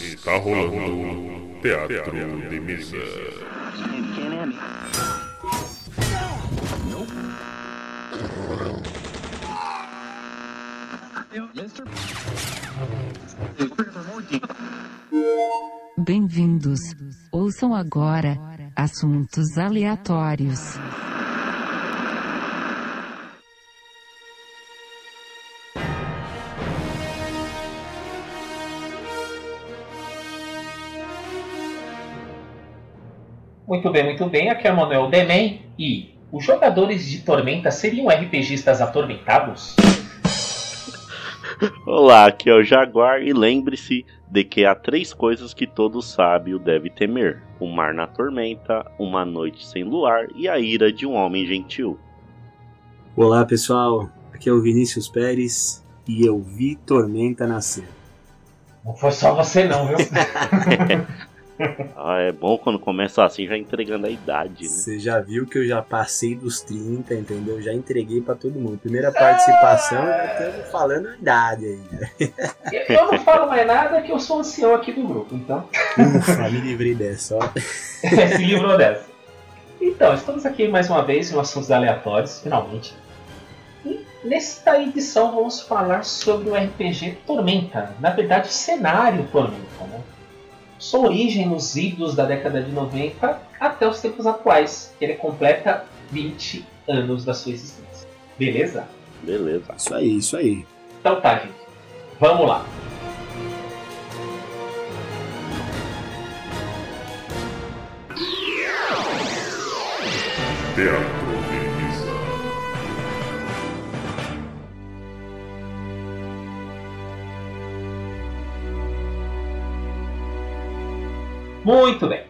Está rolando Teatro de Mesa. Bem-vindos. Ouçam agora assuntos aleatórios. Muito bem, muito bem. Aqui é o Manuel Demen e os jogadores de Tormenta seriam RPGistas atormentados? Olá, aqui é o Jaguar e lembre-se de que há três coisas que todo sábio deve temer: o mar na tormenta, uma noite sem luar e a ira de um homem gentil. Olá pessoal, aqui é o Vinícius Pérez e eu vi Tormenta nascer. Não foi só você não, viu? Ah, é bom quando começa assim, já entregando a idade, né? Você já viu que eu já passei dos 30, entendeu? Já entreguei pra todo mundo. Primeira participação, já estamos falando a idade aí. Eu- não falo mais nada que eu sou o ancião aqui do grupo, então Ufa, me livrei dessa, ó. se livrou dessa. Então, estamos aqui mais uma vez em assuntos aleatórios, finalmente. E nesta edição vamos falar sobre o RPG Tormenta. Na verdade, o cenário Tormenta, né? Sua origem nos idos da década de 90 até os tempos atuais, que ele completa 20 anos da sua existência. Beleza? Beleza. Isso aí, isso aí. Então tá, gente. Vamos lá. Teatro Muito bem.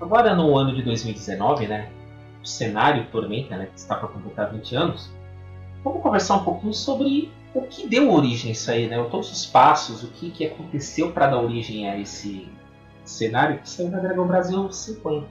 Agora no ano de 2019, né? O cenário Tormenta, né? Que está para completar 20 anos. Vamos conversar um pouquinho sobre o que deu origem a isso aí, né? Todos os passos, o que, que aconteceu para dar origem a esse cenário que saiu da Dragão Brasil 50.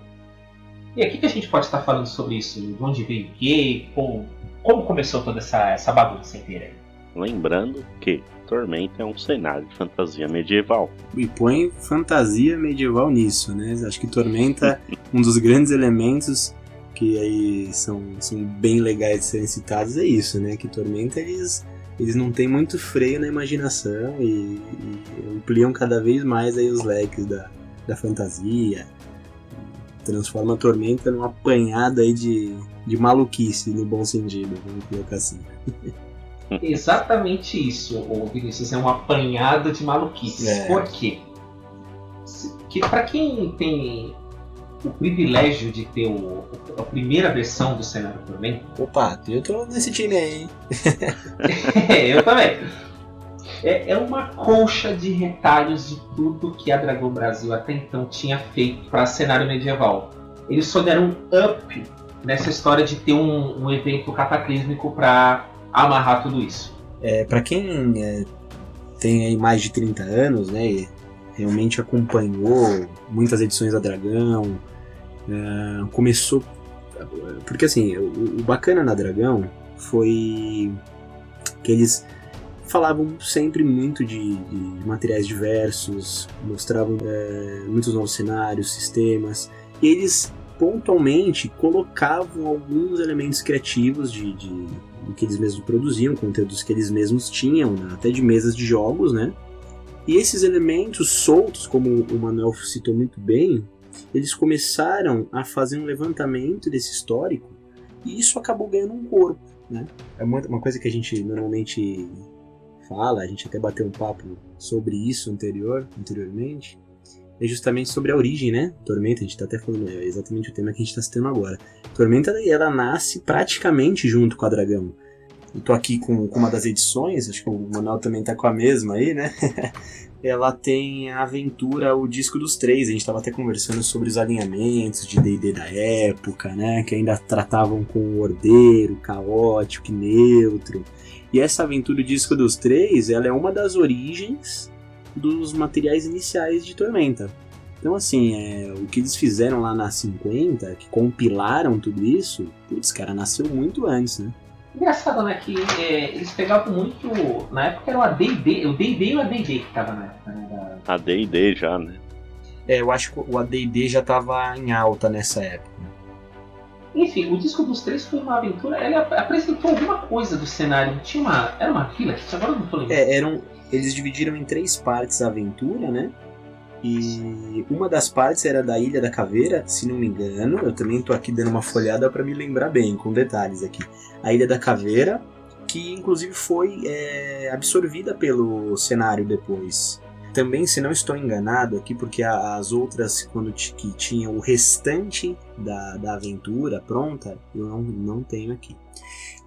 E aqui que a gente pode estar falando sobre isso? De onde veio o quê? Como, como começou toda essa, essa bagunça inteira aí? Lembrando que Tormenta é um cenário de fantasia medieval. E põe fantasia medieval nisso, né? Acho que Tormenta, um dos grandes elementos que aí são, são bem legais de serem citados é isso, né? Que Tormenta eles, eles não têm muito freio na imaginação e, e ampliam cada vez mais aí os leques da, da fantasia. Transforma a Tormenta numa apanhada aí de, de maluquice, no bom sentido, vamos colocar assim. Exatamente isso, Vinícius, é um apanhado de maluquices. É. Por quê? Que para quem tem o privilégio de ter o- a primeira versão do cenário Tormenta, Opa, eu tô nesse time aí, hein? eu também. É, é uma colcha de retalhos de tudo que a Dragão Brasil até então tinha feito para cenário medieval. Eles só deram um up nessa história de ter um, um evento cataclísmico para amarrar tudo isso. É, para quem é, tem aí mais de 30 anos, né, e realmente acompanhou muitas edições da Dragão, é, começou. Porque assim, o, o bacana na Dragão foi que eles falavam sempre muito de, de materiais diversos, mostravam é, muitos novos cenários, sistemas, e eles pontualmente colocavam alguns elementos criativos de, de, do que eles mesmos produziam, conteúdos que eles mesmos tinham, né, até de mesas de jogos, né? E esses elementos soltos, como o Manuel citou muito bem, eles começaram a fazer um levantamento desse histórico e isso acabou ganhando um corpo, né? É uma coisa que a gente normalmente fala, a gente até bateu um papo sobre isso anterior, anteriormente, é justamente sobre a origem, né? Tormenta, a gente tá até falando, é exatamente o tema que a gente tá citando agora. Tormenta, ela nasce praticamente junto com a Dragão. Eu tô aqui com, com uma das edições, acho que o Manuel também tá com a mesma aí, né? ela tem a aventura O Disco dos Três. A gente tava até conversando sobre os alinhamentos de D&D da época, né? Que ainda tratavam com o ordeiro, caótico e neutro. E essa aventura O Disco dos Três, ela é uma das origens dos materiais iniciais de Tormenta. Então, assim, é, o que eles fizeram lá na 50, que compilaram tudo isso, putz, cara, nasceu muito antes, né? Engraçado, né? Que é, eles pegavam muito. Na época era o ADD, o DD e o ADD que tava na época, né? Da, A D&D já, né? É, eu acho que o AD&D já tava em alta nessa época. Enfim, o disco dos três foi uma aventura. Ele ap- apresentou alguma coisa do cenário. Tinha uma. Era uma vila? que Agora eu não tô lembrando. É, eram, eles dividiram em três partes a aventura, né? E uma das partes era da Ilha da Caveira, se não me engano. Eu também tô aqui dando uma folhada para me lembrar bem, com detalhes aqui. A Ilha da Caveira, que inclusive foi é, absorvida pelo cenário depois. Também, se não estou enganado aqui, porque as outras, quando que tinham o restante da, da aventura pronta, eu não, não tenho aqui.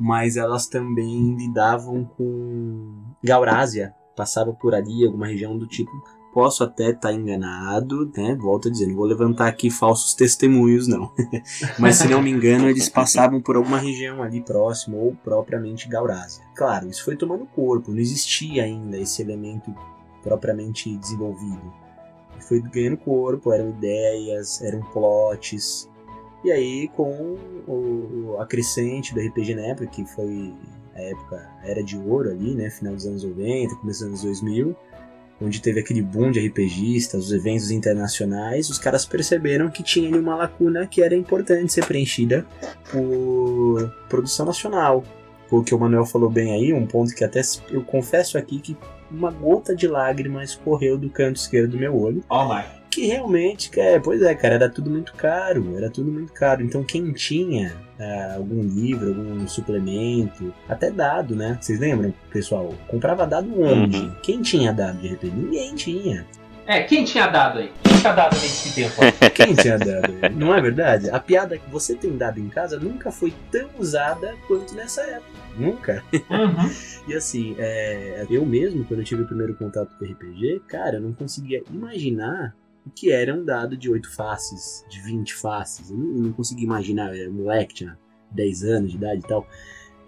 Mas elas também lidavam com Gaurásia, passava por ali, alguma região do tipo. Posso até estar enganado, né? Volto a dizer, não vou levantar aqui falsos testemunhos, não. Mas se não me engano, eles passavam por alguma região ali próximo, ou propriamente Gaurásia. Claro, isso foi tomando corpo, não existia ainda esse elemento propriamente desenvolvido. Foi ganhando corpo, eram ideias, eram plots. E aí, com o, a crescente do RPG na época, que foi época era de ouro ali, né? Final dos anos 90, começo dos anos 2000, onde teve aquele boom de RPGistas, os eventos internacionais, os caras perceberam que tinha ali uma lacuna que era importante ser preenchida por produção nacional. O que o Manuel falou bem aí, um ponto que até eu confesso aqui que uma gota de lágrima escorreu do canto esquerdo do meu olho Ó, Mark. Que realmente, é, pois é, cara, era tudo muito caro, era tudo muito caro. Então quem tinha ah, algum livro, algum suplemento, até dado, né? Vocês lembram, pessoal? Comprava dado onde? Uhum. Quem tinha dado de repente? Ninguém tinha. É, quem tinha dado aí? Quem tinha dado nesse tempo? aí? Quem tinha dado? Não é verdade? A piada que você tem dado em casa nunca foi tão usada quanto nessa época. Nunca. Uhum. E assim, é, eu mesmo, quando eu tive o primeiro contato com RPG, cara, eu não conseguia imaginar o que era um dado de 8 faces, de 20 faces. Eu não, eu não conseguia imaginar, eu era moleque, tinha 10 anos de idade e tal.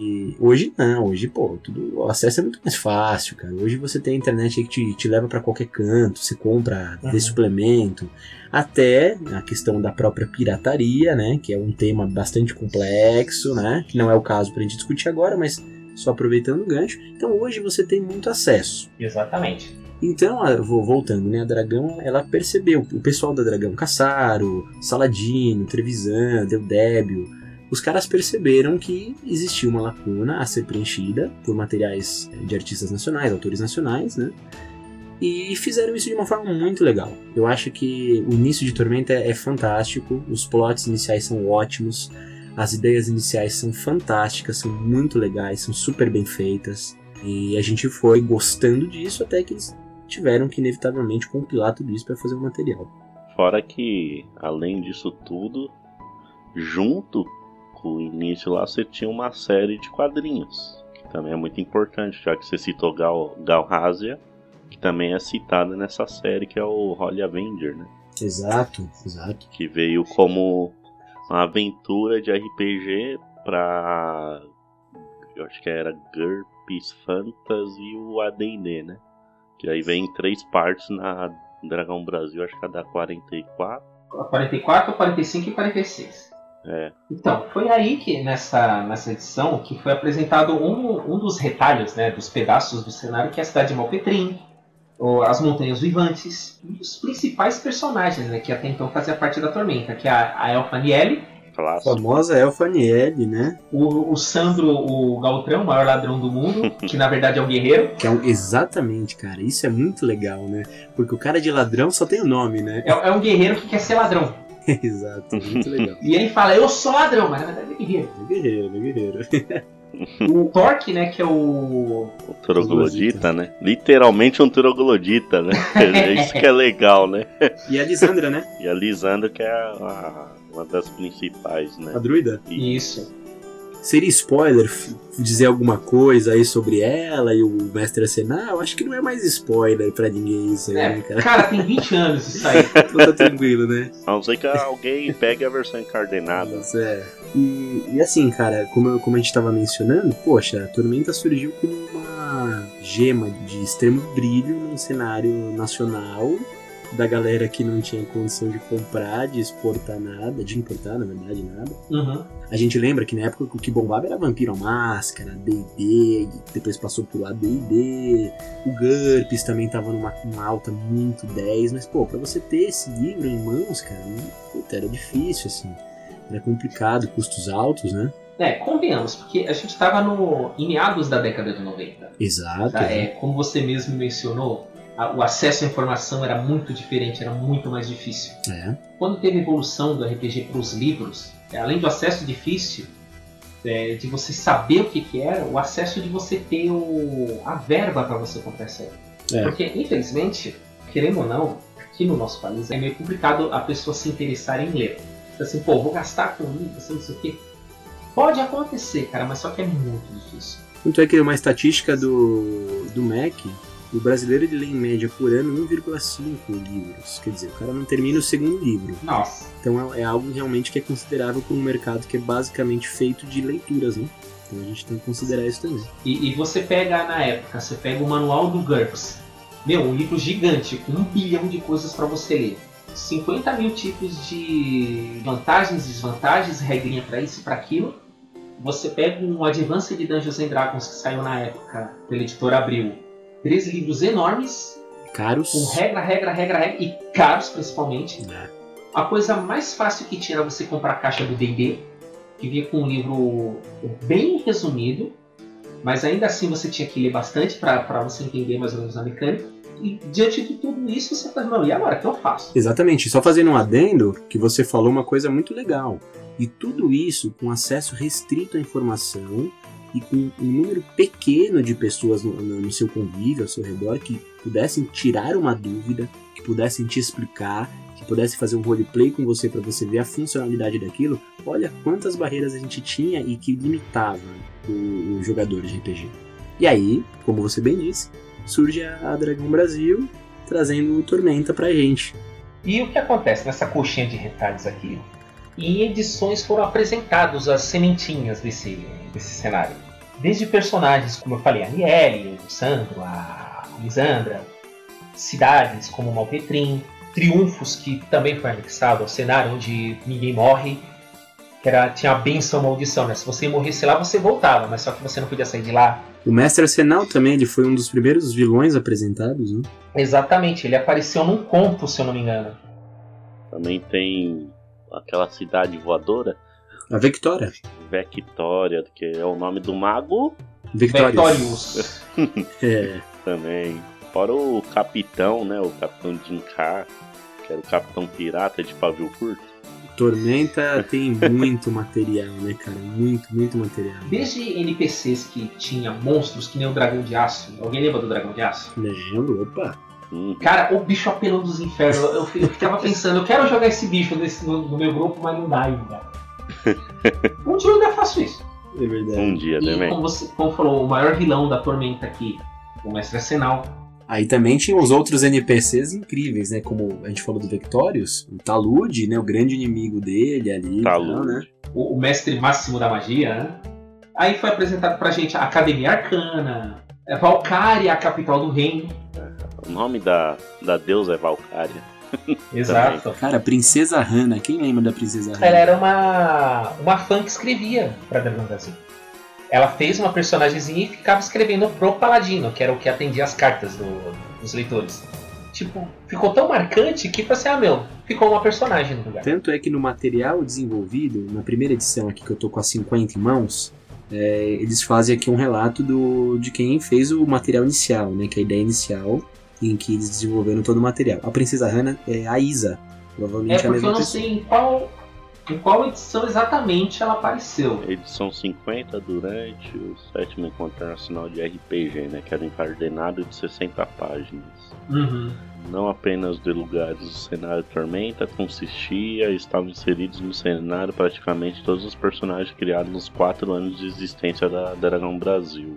E hoje não, hoje, pô, tudo, o acesso é muito mais fácil, cara. Hoje você tem a internet aí que te, te leva pra qualquer canto, você compra, Uhum. suplemento, até a questão da própria pirataria, né, que é um tema bastante complexo, né, que não é o caso pra gente discutir agora, mas só aproveitando o gancho. Então hoje você tem muito acesso. Exatamente. Então, voltando, né? A Dragão, ela percebeu, o pessoal da Dragão, Caçaro, Saladino, Trevisan, Deudébio, os caras perceberam que existia uma lacuna a ser preenchida por materiais eh, de artistas nacionais, autores nacionais, né? E fizeram isso de uma forma muito legal. Eu acho que o início de Tormenta é fantástico, os plots iniciais são ótimos, as ideias iniciais são fantásticas, são muito legais, são super bem feitas. E a gente foi gostando disso até que eles tiveram que inevitavelmente compilar tudo isso para fazer um material. Fora que, além disso tudo, junto com o início lá, você tinha uma série de quadrinhos, que também é muito importante, já que você citou Gal, Galhazia, que também é citada nessa série, que é o Holy Avenger, né? Exato, exato. Que veio como uma aventura de RPG pra. Eu acho que era GURPS Fantasy e o ADD, né? Que aí vem em três partes na Dragão Brasil, acho que é da 44. 44, 45 e 46. É. Então, foi aí que nessa, nessa edição que foi apresentado um, um dos retalhos, né, dos pedaços do cenário, que é a cidade de Malpetrim, as Montanhas Vivantes, e os principais personagens né, que até então faziam parte da Tormenta, que é a, a Elfa Niele, Clássico. famosa Elfa Niele, né? o, o Sandro, o Galtrão, o maior ladrão do mundo, que na verdade é um guerreiro, Que é um, exatamente, cara. Isso é muito legal, né? Porque o cara de ladrão só tem o nome, né? é, é um guerreiro que quer ser ladrão. Exato, muito legal. E ele fala, eu sou ladrão, mas na verdade é guerreiro. É guerreiro, é guerreiro. O Torque, né, que é o O troglodita, né? Literalmente um troglodita, né? É Isso que é legal, né? E a Lisandra, né? E a Lisandra, que é a- uma das principais, A né? druida. Isso. Seria spoiler dizer alguma coisa aí sobre ela e o mestre acenar? Eu acho que não é mais spoiler pra ninguém isso aí, É, né, cara? cara, tem 20 anos isso aí. Então tá tranquilo, né? A não ser que alguém pegue a versão encardenada. Mas é. E, e assim, cara, como, eu- como a gente tava mencionando, poxa, a Tormenta surgiu como uma gema de extremo brilho num cenário nacional da galera que não tinha condição de comprar, de exportar nada, de importar, na verdade, nada. Uhum. A gente lembra que na época o que bombava era Vampiro Máscara, D&D, depois passou pro AD&D, o GURPS também tava numa, numa alta muito 10, mas pô, pra você ter esse livro em mãos, cara, puta, era difícil, assim. Era complicado, custos altos, né? É, convenhamos, porque a gente estava no, em meados da década de 90. Exato. Tá? É, como você mesmo mencionou, a- o acesso à informação era muito diferente, era muito mais difícil. É. Quando teve a evolução do RPG para os livros, é, além do acesso difícil, é, de você saber o que, que era, o acesso de você ter o, a verba para você comprar essa É. Porque, infelizmente, querendo ou não, aqui no nosso país é meio complicado a pessoa se interessar em ler. Então, assim, pô, vou gastar com livro, assim, não sei o quê. Pode acontecer, cara, mas só que é muito difícil. Tanto é que uma estatística do, do MEC, o brasileiro ele lê em média por ano 1,5 livros. Quer dizer, o cara não termina o segundo livro. Nossa. Então é, é algo realmente que é considerável para um mercado que é basicamente feito de leituras, né? Então a gente tem que considerar isso também. E, e você pega na época, você pega o manual do GURPS. Meu, um livro gigante, com um bilhão de coisas para você ler. 50 mil tipos de vantagens, desvantagens, regrinha para isso e para aquilo. Você pega um Advance de Dungeons and Dragons que saiu na época pela editora Abril. Três livros enormes, Caros. com regra, regra, regra, regra, e caros principalmente. né? A coisa mais fácil que tinha era você comprar a caixa do D&D, que vinha com um livro bem resumido, mas ainda assim você tinha que ler bastante para você entender mais ou menos a mecânica. E diante de tudo isso, você fala, não, e agora, o que eu faço? Exatamente. Só fazendo um adendo, que você falou uma coisa muito legal. E tudo isso com acesso restrito à informação e com um número pequeno de pessoas no, no- seu convívio, ao seu redor, que pudessem tirar uma dúvida, que pudessem te explicar, que pudessem fazer um roleplay com você para você ver a funcionalidade daquilo. Olha quantas barreiras a gente tinha e que limitava o, o jogador de RPG. E aí, como você bem disse, surge a Dragão Brasil trazendo o Tormenta pra gente. E o que acontece nessa coxinha de retalhos aqui? Em edições foram apresentados as sementinhas desse, desse cenário. Desde personagens, como eu falei, a Niele, o Sandro, a Lisandra, cidades como Malpetrim, triunfos que também foi anexado ao cenário onde ninguém morre, que era, tinha a benção a maldição, né? Se você morresse lá, você voltava, mas só que você não podia sair de lá. O Mestre Arsenal também, ele foi um dos primeiros vilões apresentados, né? Exatamente, ele apareceu num conto, se eu não me engano. Também tem aquela cidade voadora, A Victoria. Vectória, que é o nome do mago Victorious. É, também. Fora o capitão, né? O capitão Jincar, que era o capitão pirata de pavio curto. Tormenta tem muito material, né, cara? Muito, muito material. Desde NPCs que tinha monstros que nem o Dragão de Aço. Alguém lembra do Dragão de Aço? Lembro, opa. Hum, Cara, o bicho apelão dos infernos. Eu, eu ficava pensando, eu quero jogar esse bicho nesse, no, no meu grupo, mas não dá ainda. Um dia eu ainda faço isso. É verdade. um dia E também. como você como falou, o maior vilão da Tormenta aqui, o Mestre Arsenal. Aí também tinha os outros NPCs incríveis, né? Como a gente falou do Victorious, o Talude, né? O grande inimigo dele ali. tal, Talude. né? O, o mestre máximo da magia, né? Aí foi apresentado pra gente a Academia Arcana, é Valkyria, a capital do reino. O nome da, da deusa é Valkyria. Exato. Cara, Princesa Hannah. Quem lembra da Princesa Hannah? Ela era uma, uma fã que escrevia pra Dragão Brasil. Ela fez uma personagemzinha e ficava escrevendo pro Paladino, que era o que atendia as cartas do- dos leitores. Tipo, ficou tão marcante que foi assim, ah meu, ficou uma personagem no lugar. Tanto é que no material desenvolvido, na primeira edição aqui que eu tô com a 50 em mãos, é, eles fazem aqui um relato do, de quem fez o material inicial, né? Que é a ideia inicial, em que eles desenvolveram todo o material. A Princesa Hannah é a Isa, É provavelmente a porque eu mesma não pessoa. sei em qual, em qual edição exatamente ela apareceu. Edição 50 durante o sétimo encontro internacional de RPG, né? Que era encadernado de 60 páginas. Uhum. Não apenas de lugares do cenário Tormenta consistia e estavam inseridos no cenário praticamente todos os personagens criados nos quatro anos de existência da Dragão Brasil.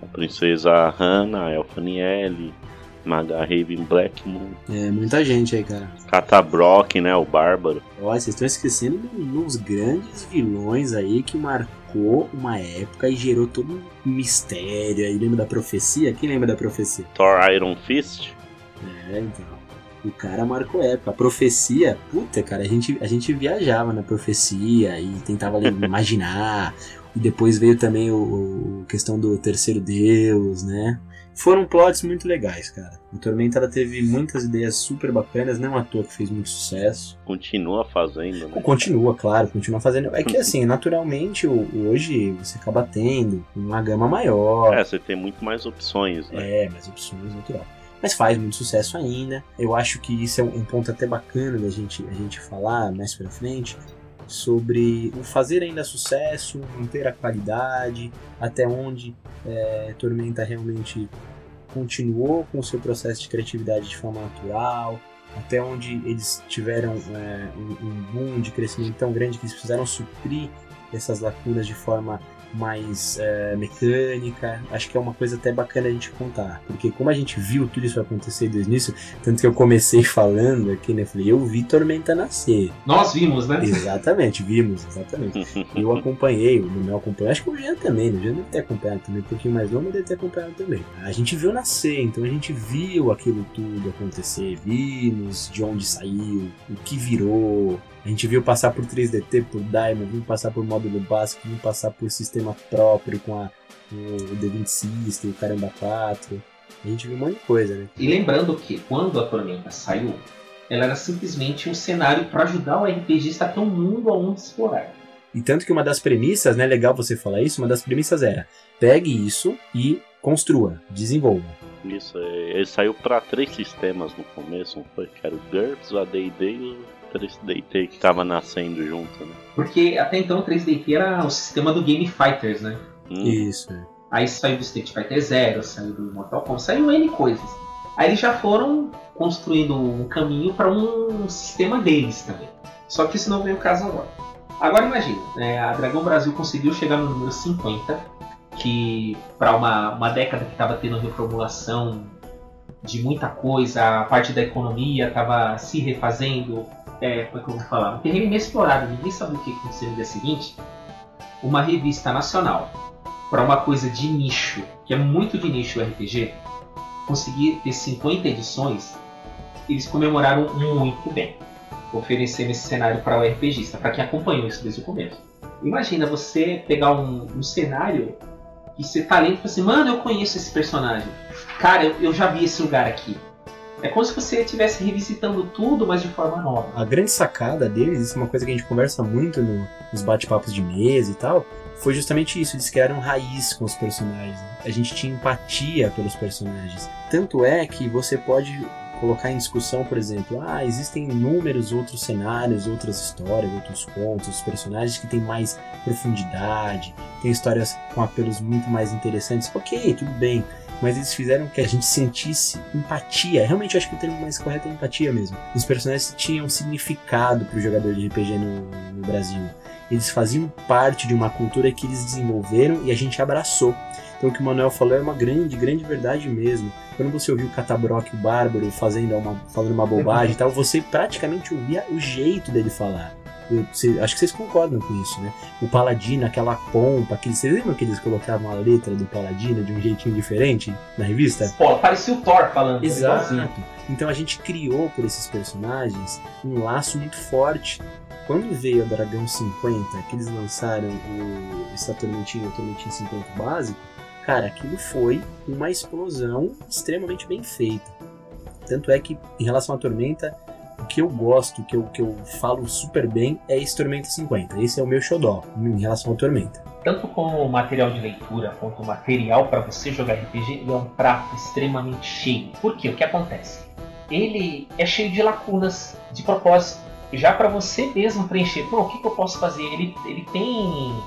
A princesa Hannah, a Elfa Niele, Maga Raven Blackmoon, É, muita gente aí, cara. Catabrock, né, o Bárbaro. Olha, vocês estão esquecendo de uns grandes vilões aí que marcou uma época e gerou todo um mistério aí. Lembra da profecia? Quem lembra da profecia? Thor Iron Fist, É, então. O cara marcou época. A profecia, puta, cara, a gente, a gente viajava na profecia e tentava imaginar. E depois veio também o, o questão do terceiro deus, né? Foram plots muito legais, cara. O Tormenta ela teve muitas ideias super bacanas, não à toa que fez muito sucesso. Continua fazendo, né? Continua, claro, continua fazendo. É que assim, naturalmente, hoje você acaba tendo uma gama maior. É, você tem muito mais opções, né? É, mais opções, natural mas faz muito sucesso ainda. Eu acho que isso é um ponto até bacana da gente, a gente falar mais pra frente sobre o fazer ainda sucesso, manter a qualidade, até onde é, Tormenta realmente continuou com o seu processo de criatividade de forma natural, até onde eles tiveram é, um, um boom de crescimento tão grande que eles precisaram suprir essas lacunas de forma mais é, mecânica. Acho que é uma coisa até bacana a gente contar. Porque como a gente viu tudo isso acontecer desde o início, tanto que eu comecei falando aqui, né? Falei, eu vi Tormenta nascer. Nós vimos, né? Exatamente, vimos, exatamente. eu acompanhei, o meu acompanhou, acho que o Jean também, né? o Jean deve ter acompanhado também, um pouquinho mais longo, deve ter acompanhado também. A gente viu nascer, então a gente viu aquilo tudo acontecer, vimos de onde saiu, o que virou, a gente viu passar por 3DT, por Diamond, viu passar por módulo básico, viu passar por sistema próprio com a, o D20 System, o Caramba 4. A gente viu um monte de coisa, né? E lembrando que quando a Tormenta saiu, ela era simplesmente um cenário para ajudar o RPGista a ter um mundo aonde explorar. E tanto que uma das premissas, né, legal você falar isso, uma das premissas era: pegue isso e construa, desenvolva. Isso, ele saiu para três sistemas no começo, não foi? Que era o GURPS, o AD&D e o 3DT que tava nascendo junto, né? Porque até então o 3DT era o sistema do Game Fighters, né? Hum. Isso. É. Aí saiu do Street Fighter Zero, saiu do Mortal Kombat, saiu N coisas. Aí eles já foram construindo um caminho para um sistema deles também. Só que isso não vem o caso agora. Agora imagina, né, a Dragão Brasil conseguiu chegar no número 50, que para uma, uma década que estava tendo reformulação de muita coisa, a parte da economia estava se refazendo, é, como é que eu vou falar? Um terreno inexplorado, ninguém sabe o que aconteceu no dia seguinte. Uma revista nacional para uma coisa de nicho, que é muito de nicho o RPG, conseguir ter 50 edições, eles comemoraram muito bem, oferecendo esse cenário para o RPGista, para quem acompanhou isso desde o começo. Imagina você pegar um, um cenário e você tá lendo e fala assim, mano, eu conheço esse personagem. Cara, eu, eu já vi esse lugar aqui é como se você estivesse revisitando tudo, mas de forma nova. A grande sacada deles, isso é uma coisa que a gente conversa muito no, nos bate-papos de mesa e tal, foi justamente isso. Eles criaram raiz com os personagens. Né? A gente tinha empatia pelos personagens. Tanto é que você pode colocar em discussão, por exemplo, ah, existem inúmeros outros cenários, outras histórias, outros contos, personagens que têm mais profundidade, tem histórias com apelos muito mais interessantes. Ok, tudo bem mas eles fizeram que a gente sentisse empatia. Realmente eu acho que o termo mais correto é empatia mesmo. Os personagens tinham significado para o jogador de RPG no, no, Brasil. Eles faziam parte de uma cultura que eles desenvolveram e a gente abraçou. Então o que o Manuel falou é uma grande, grande verdade mesmo. Quando você ouviu o Catabrock, o Bárbaro, fazendo uma, falando uma bobagem e tal, você praticamente ouvia o jeito dele falar. Acho que vocês concordam com isso, né? O Paladino, aquela pompa, aquele, vocês lembram que eles colocavam a letra do Paladino de um jeitinho diferente na revista? Pô, parecia o Thor falando. Exato. Então a gente criou por esses personagens um laço muito forte. Quando veio a Dragão 50, que eles lançaram o, essa Tormentinha, o Tormentinha 50 básico, cara, aquilo foi uma explosão extremamente bem feita. Tanto é que, em relação à Tormenta, o que eu gosto, que eu, que eu falo super bem é esse Tormenta 50. Esse é o meu xodó em relação ao Tormenta. Tanto como material de leitura quanto material para você jogar RPG, ele é um prato extremamente cheio. Por quê? O que acontece? Ele é cheio de lacunas, de propósito. Já para você mesmo preencher, Pô, o que, que eu posso fazer? Ele, ele tem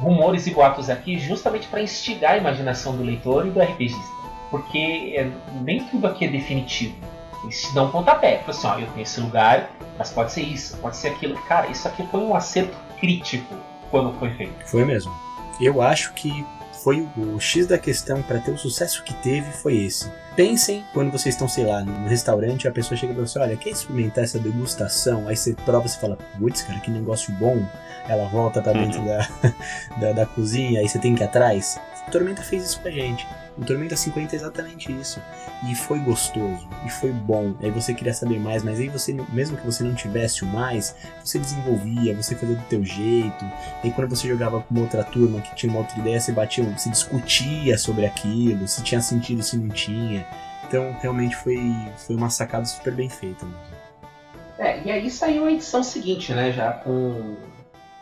rumores e boatos aqui justamente para instigar a imaginação do leitor e do RPGista. Porque é, nem tudo aqui é definitivo. Eles te dão um pontapé. Tipo assim, ó, eu tenho esse lugar, mas pode ser isso, pode ser aquilo. Cara, isso aqui foi um acerto crítico quando foi feito. Foi mesmo. Eu acho que foi o X da questão para ter o sucesso que teve foi esse. Pensem quando vocês estão, sei lá, no restaurante a pessoa chega e você, olha, quer experimentar essa degustação? Aí você prova e fala, putz, cara, que negócio bom. Ela volta para dentro uhum. da, da, da, cozinha, aí você tem que ir atrás. Tormenta fez isso com a gente. O Tormenta 50 é exatamente isso. E foi gostoso, e foi bom. Aí você queria saber mais, mas aí você, mesmo que você não tivesse o mais, você desenvolvia, você fazia do teu jeito. E aí quando você jogava com outra turma que tinha uma outra ideia, você batia, você discutia sobre aquilo, se tinha sentido, se não tinha. Então realmente foi, foi uma sacada super bem feita. Mesmo. É, e aí saiu a edição seguinte, né? Já com,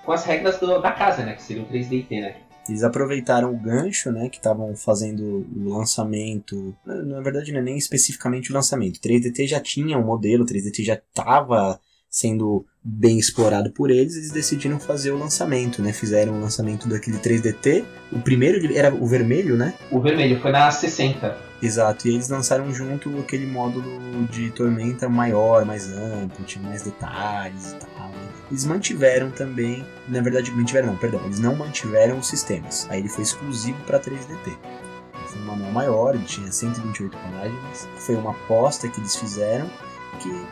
com as regras do, da casa, né? Que seria o 3DT, né? Eles aproveitaram o gancho, né, que estavam fazendo o lançamento. Na verdade, não é nem especificamente o lançamento. 3DT já tinha um modelo, 3DT já estava sendo bem explorado por eles, eles decidiram fazer o lançamento, né? Fizeram o lançamento daquele 3DT. O primeiro era o vermelho, né? O vermelho foi na 60. Exato, e eles lançaram junto aquele módulo de tormenta maior, mais amplo, tinha mais detalhes e tal. Né? Eles mantiveram também, na verdade, mantiveram não, perdão, eles não mantiveram os sistemas. Aí ele foi exclusivo para 3DT. Foi um manual maior, ele tinha 128 páginas. Foi uma aposta que eles fizeram que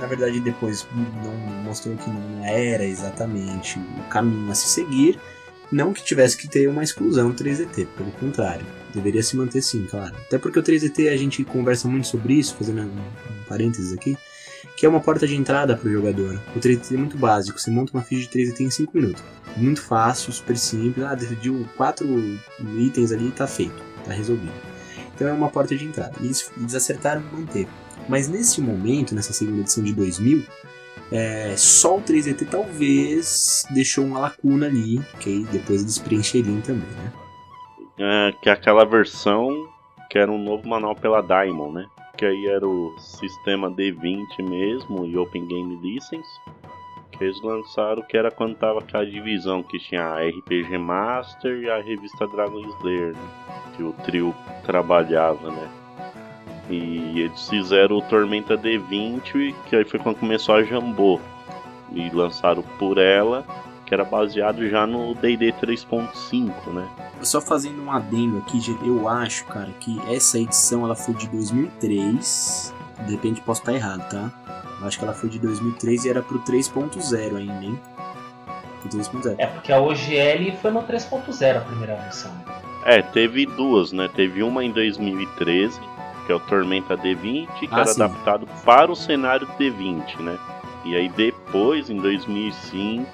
na verdade depois não mostrou que não era exatamente o caminho a se seguir. Não que tivesse que ter uma exclusão 3DT, pelo contrário, deveria se manter sim, claro. Até porque o 3DT a gente conversa muito sobre isso, fazendo um, parênteses aqui, que é uma porta de entrada para o jogador. O 3DT é muito básico, você monta uma ficha de 3DT em 5 minutos. Muito fácil, super simples, ah, decidiu quatro itens ali e tá feito, tá resolvido. Então é uma porta de entrada. E eles acertaram manter. Mas nesse momento, nessa segunda edição de 2000, é, só o 3DT talvez deixou uma lacuna ali, que aí depois eles preencheriam também, né? É, que é aquela versão que era um novo manual pela Diamond, né? Que aí era o sistema D20 mesmo e Open Game License. Que eles lançaram que era quando tava aquela divisão que tinha a RPG Master e a revista Dragon Slayer, né? Que o trio trabalhava, né? E eles fizeram o Tormenta D20, que aí foi quando começou a Jambô. E lançaram por ela, que era baseado já no DD 3.5, né? Só fazendo um adendo aqui, eu acho, cara, que essa edição ela foi de 2003. De repente posso estar errado, tá? Eu acho que ela foi de 2003 e era pro 3.0 ainda, hein? Pro 3.0. É, porque a OGL foi no 3.0 a primeira versão. É, teve duas, né? Teve uma em 2013 que é o Tormenta D20, que ah, era sim. adaptado para o cenário D20, né? E aí depois, em 2005,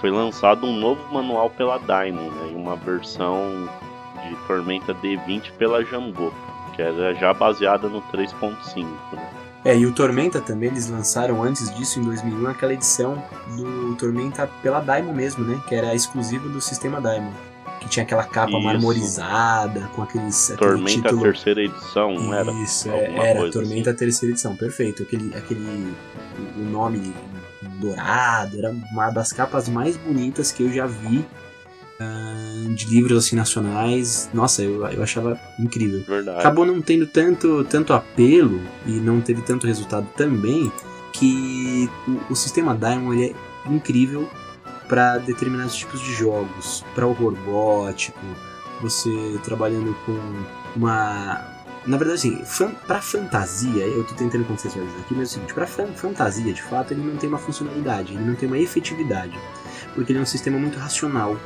foi lançado um novo manual pela Diamond, né? Uma versão de Tormenta D20 pela Jambô, que era já baseada no 3.5, né? É, e o Tormenta também, eles lançaram antes disso, em 2001, aquela edição do Tormenta pela Diamond mesmo, né? Que era exclusiva do sistema Diamond que tinha aquela capa Isso. marmorizada, com aqueles. Tormenta título... terceira edição, não era? Isso, é, era, Tormenta assim. terceira edição, perfeito. Aquele, aquele. O nome dourado, era uma das capas mais bonitas que eu já vi uh, de livros assim nacionais. Nossa, eu, eu achava incrível. Verdade. Acabou não tendo tanto, tanto apelo e não teve tanto resultado também que o, o sistema Diamond é incrível para determinados tipos de jogos, para horror gótico, você trabalhando com uma na verdade, assim, fan, pra fantasia, eu tô tentando contextualizar aqui, mas é o seguinte, pra fan, fantasia, de fato, ele não tem uma funcionalidade, ele não tem uma efetividade, porque ele é um sistema muito racional.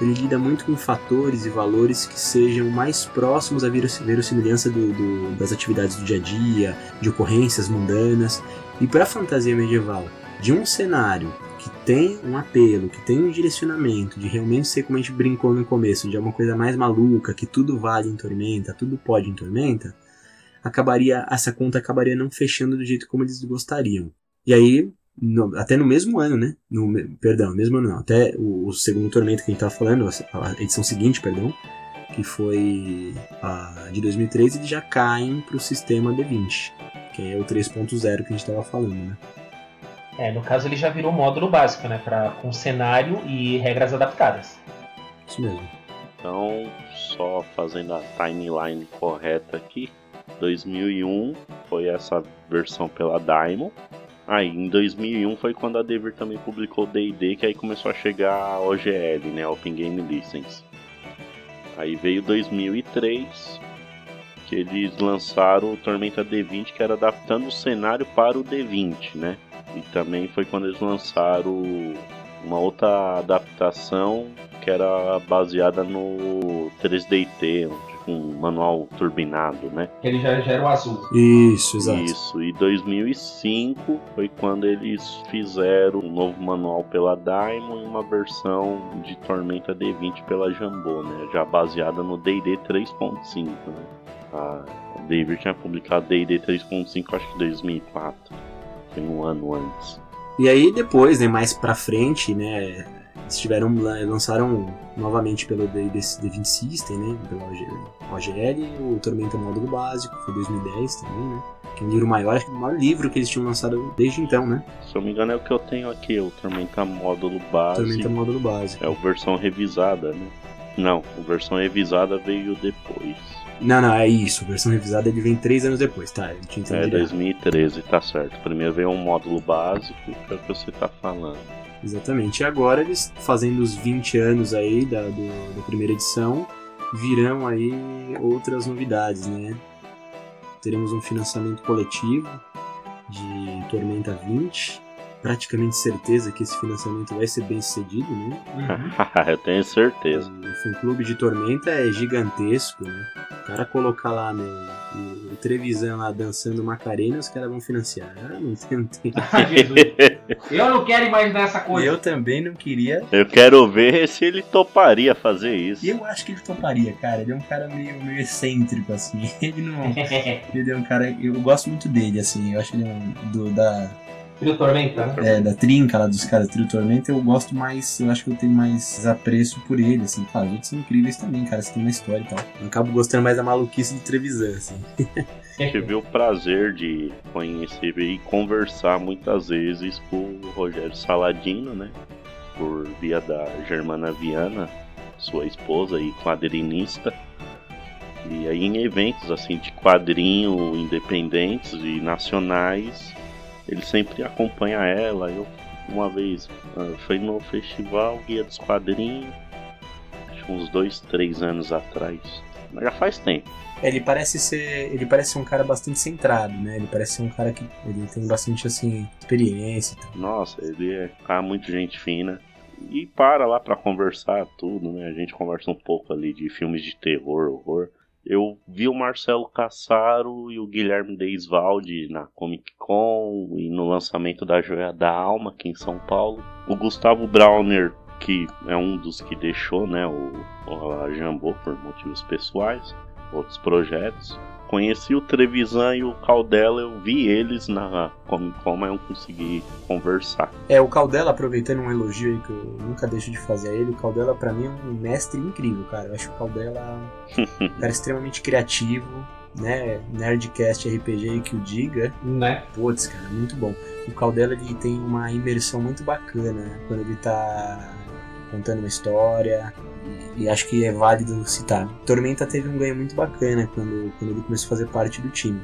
Ele lida muito com fatores e valores que sejam mais próximos à verossimilhança do, do, das atividades do dia a dia, de ocorrências mundanas. E para a fantasia medieval, de um cenário que tem um apelo, que tem um direcionamento, de realmente ser como a gente brincou no começo, de uma coisa mais maluca, que tudo vale em Tormenta, tudo pode em Tormenta, acabaria essa conta acabaria não fechando do jeito como eles gostariam. E aí, no, até no mesmo ano, né? No, perdão, mesmo ano não. Até o, o segundo Tormenta que a gente estava falando, a, a edição seguinte, perdão, que foi a de 2013, eles já caem para o sistema D20, que é o 3.0 que a gente estava falando, né? É, no caso ele já virou módulo básico, né? Pra, com cenário e regras adaptadas. Isso mesmo. Então, só fazendo a timeline correta aqui. 2001 foi essa versão pela Diamond. Aí, em 2001 foi quando a Devir também publicou o D&D, que aí começou a chegar a OGL, né, Open Game License. Aí veio 2003, que eles lançaram o Tormenta D20, que era adaptando o cenário para o D20, né? E também foi quando eles lançaram uma outra adaptação, que era baseada no 3DT, tipo um manual turbinado, né? Ele já, já era o azul. Isso, exato. Isso, e 2005 foi quando eles fizeram um novo manual pela Diamond e uma versão de Tormenta D20 pela Jambô, né? Já baseada no D&D 3.5, né? A David tinha publicado D&D 3.5 acho que em 2004, foi um ano antes. E aí depois, né, mais pra frente, né, eles tiveram, lançaram novamente pelo D&D D20 System, né, pelo OGL, o Tormenta Módulo Básico, foi 2010 também, né, que é um livro maior, acho que é o maior livro que eles tinham lançado desde então, né. Se eu não me engano é o que eu tenho aqui, o Tormenta Módulo Básico. Tormenta Módulo Básico. É a versão revisada, né. Não, a versão revisada veio depois. Não, não, é isso. A versão revisada ele vem três anos depois, tá? Eu tinha É 2013, tá certo. Primeiro veio um módulo básico, que é o que você tá falando. Exatamente. E agora eles, fazendo os 20 anos aí da, do, da primeira edição, virão aí outras novidades, né? Teremos um financiamento coletivo de Tormenta 20, praticamente certeza que esse financiamento vai ser bem sucedido, né? Uhum. Eu tenho certeza. O fã clube de Tormenta é gigantesco, né? O cara colocar lá né, o, o Trevisan lá dançando Macarena, os caras vão financiar. Ah, não tem, não tem. Eu não quero imaginar essa coisa. Eu também não queria. Eu quero ver se ele toparia fazer isso. Eu acho que ele toparia, cara. Ele é um cara meio, meio excêntrico, assim. Ele não. ele é um cara. Eu gosto muito dele, assim. Eu acho ele um. Do, da, Trio Tormenta, né? É, da trinca lá dos caras Trio Tormenta, eu gosto mais, eu acho que eu tenho mais apreço por ele, assim. Claro, os outros são incríveis também, cara, você tem uma história e tal. Eu acabo gostando mais da maluquice do Trevisan, assim. Tive o prazer de conhecer e conversar muitas vezes com o Rogério Saladino, né? Por via da Germana Viana, sua esposa e quadrinista. E aí em eventos assim de quadrinho independentes e nacionais, ele sempre acompanha ela. Eu uma vez foi no festival Guia dos Quadrinhos, acho que uns dois, três anos atrás. Mas já faz tempo. Ele parece ser. Ele parece um cara bastante centrado, né? Ele parece ser um cara que ele tem bastante assim, experiência. Nossa, ele é cara muito gente fina. E para lá para conversar tudo, né? A gente conversa um pouco ali de filmes de terror, horror. Eu vi o Marcelo Cassaro e o Guilherme Deisvalde na Comic Con e no lançamento da Joia da Alma aqui em São Paulo. O Gustavo Browner, que é um dos que deixou né, o, a Jambô por motivos pessoais, outros projetos. Conheci o Trevisan e o Caldela, eu vi eles na Comic Con, mas não consegui conversar. É, o Caldela, aproveitando um elogio aí que eu nunca deixo de fazer a ele, o Caldela pra mim é um mestre incrível, cara. Eu acho o Caldela um cara extremamente criativo, né? Nerdcast RPG que o diga. Né? Putz, cara, muito bom. O Caldela ele tem uma imersão muito bacana né? quando ele tá contando uma história, e acho que é válido citar. Tormenta teve um ganho muito bacana quando, quando ele começou a fazer parte do time.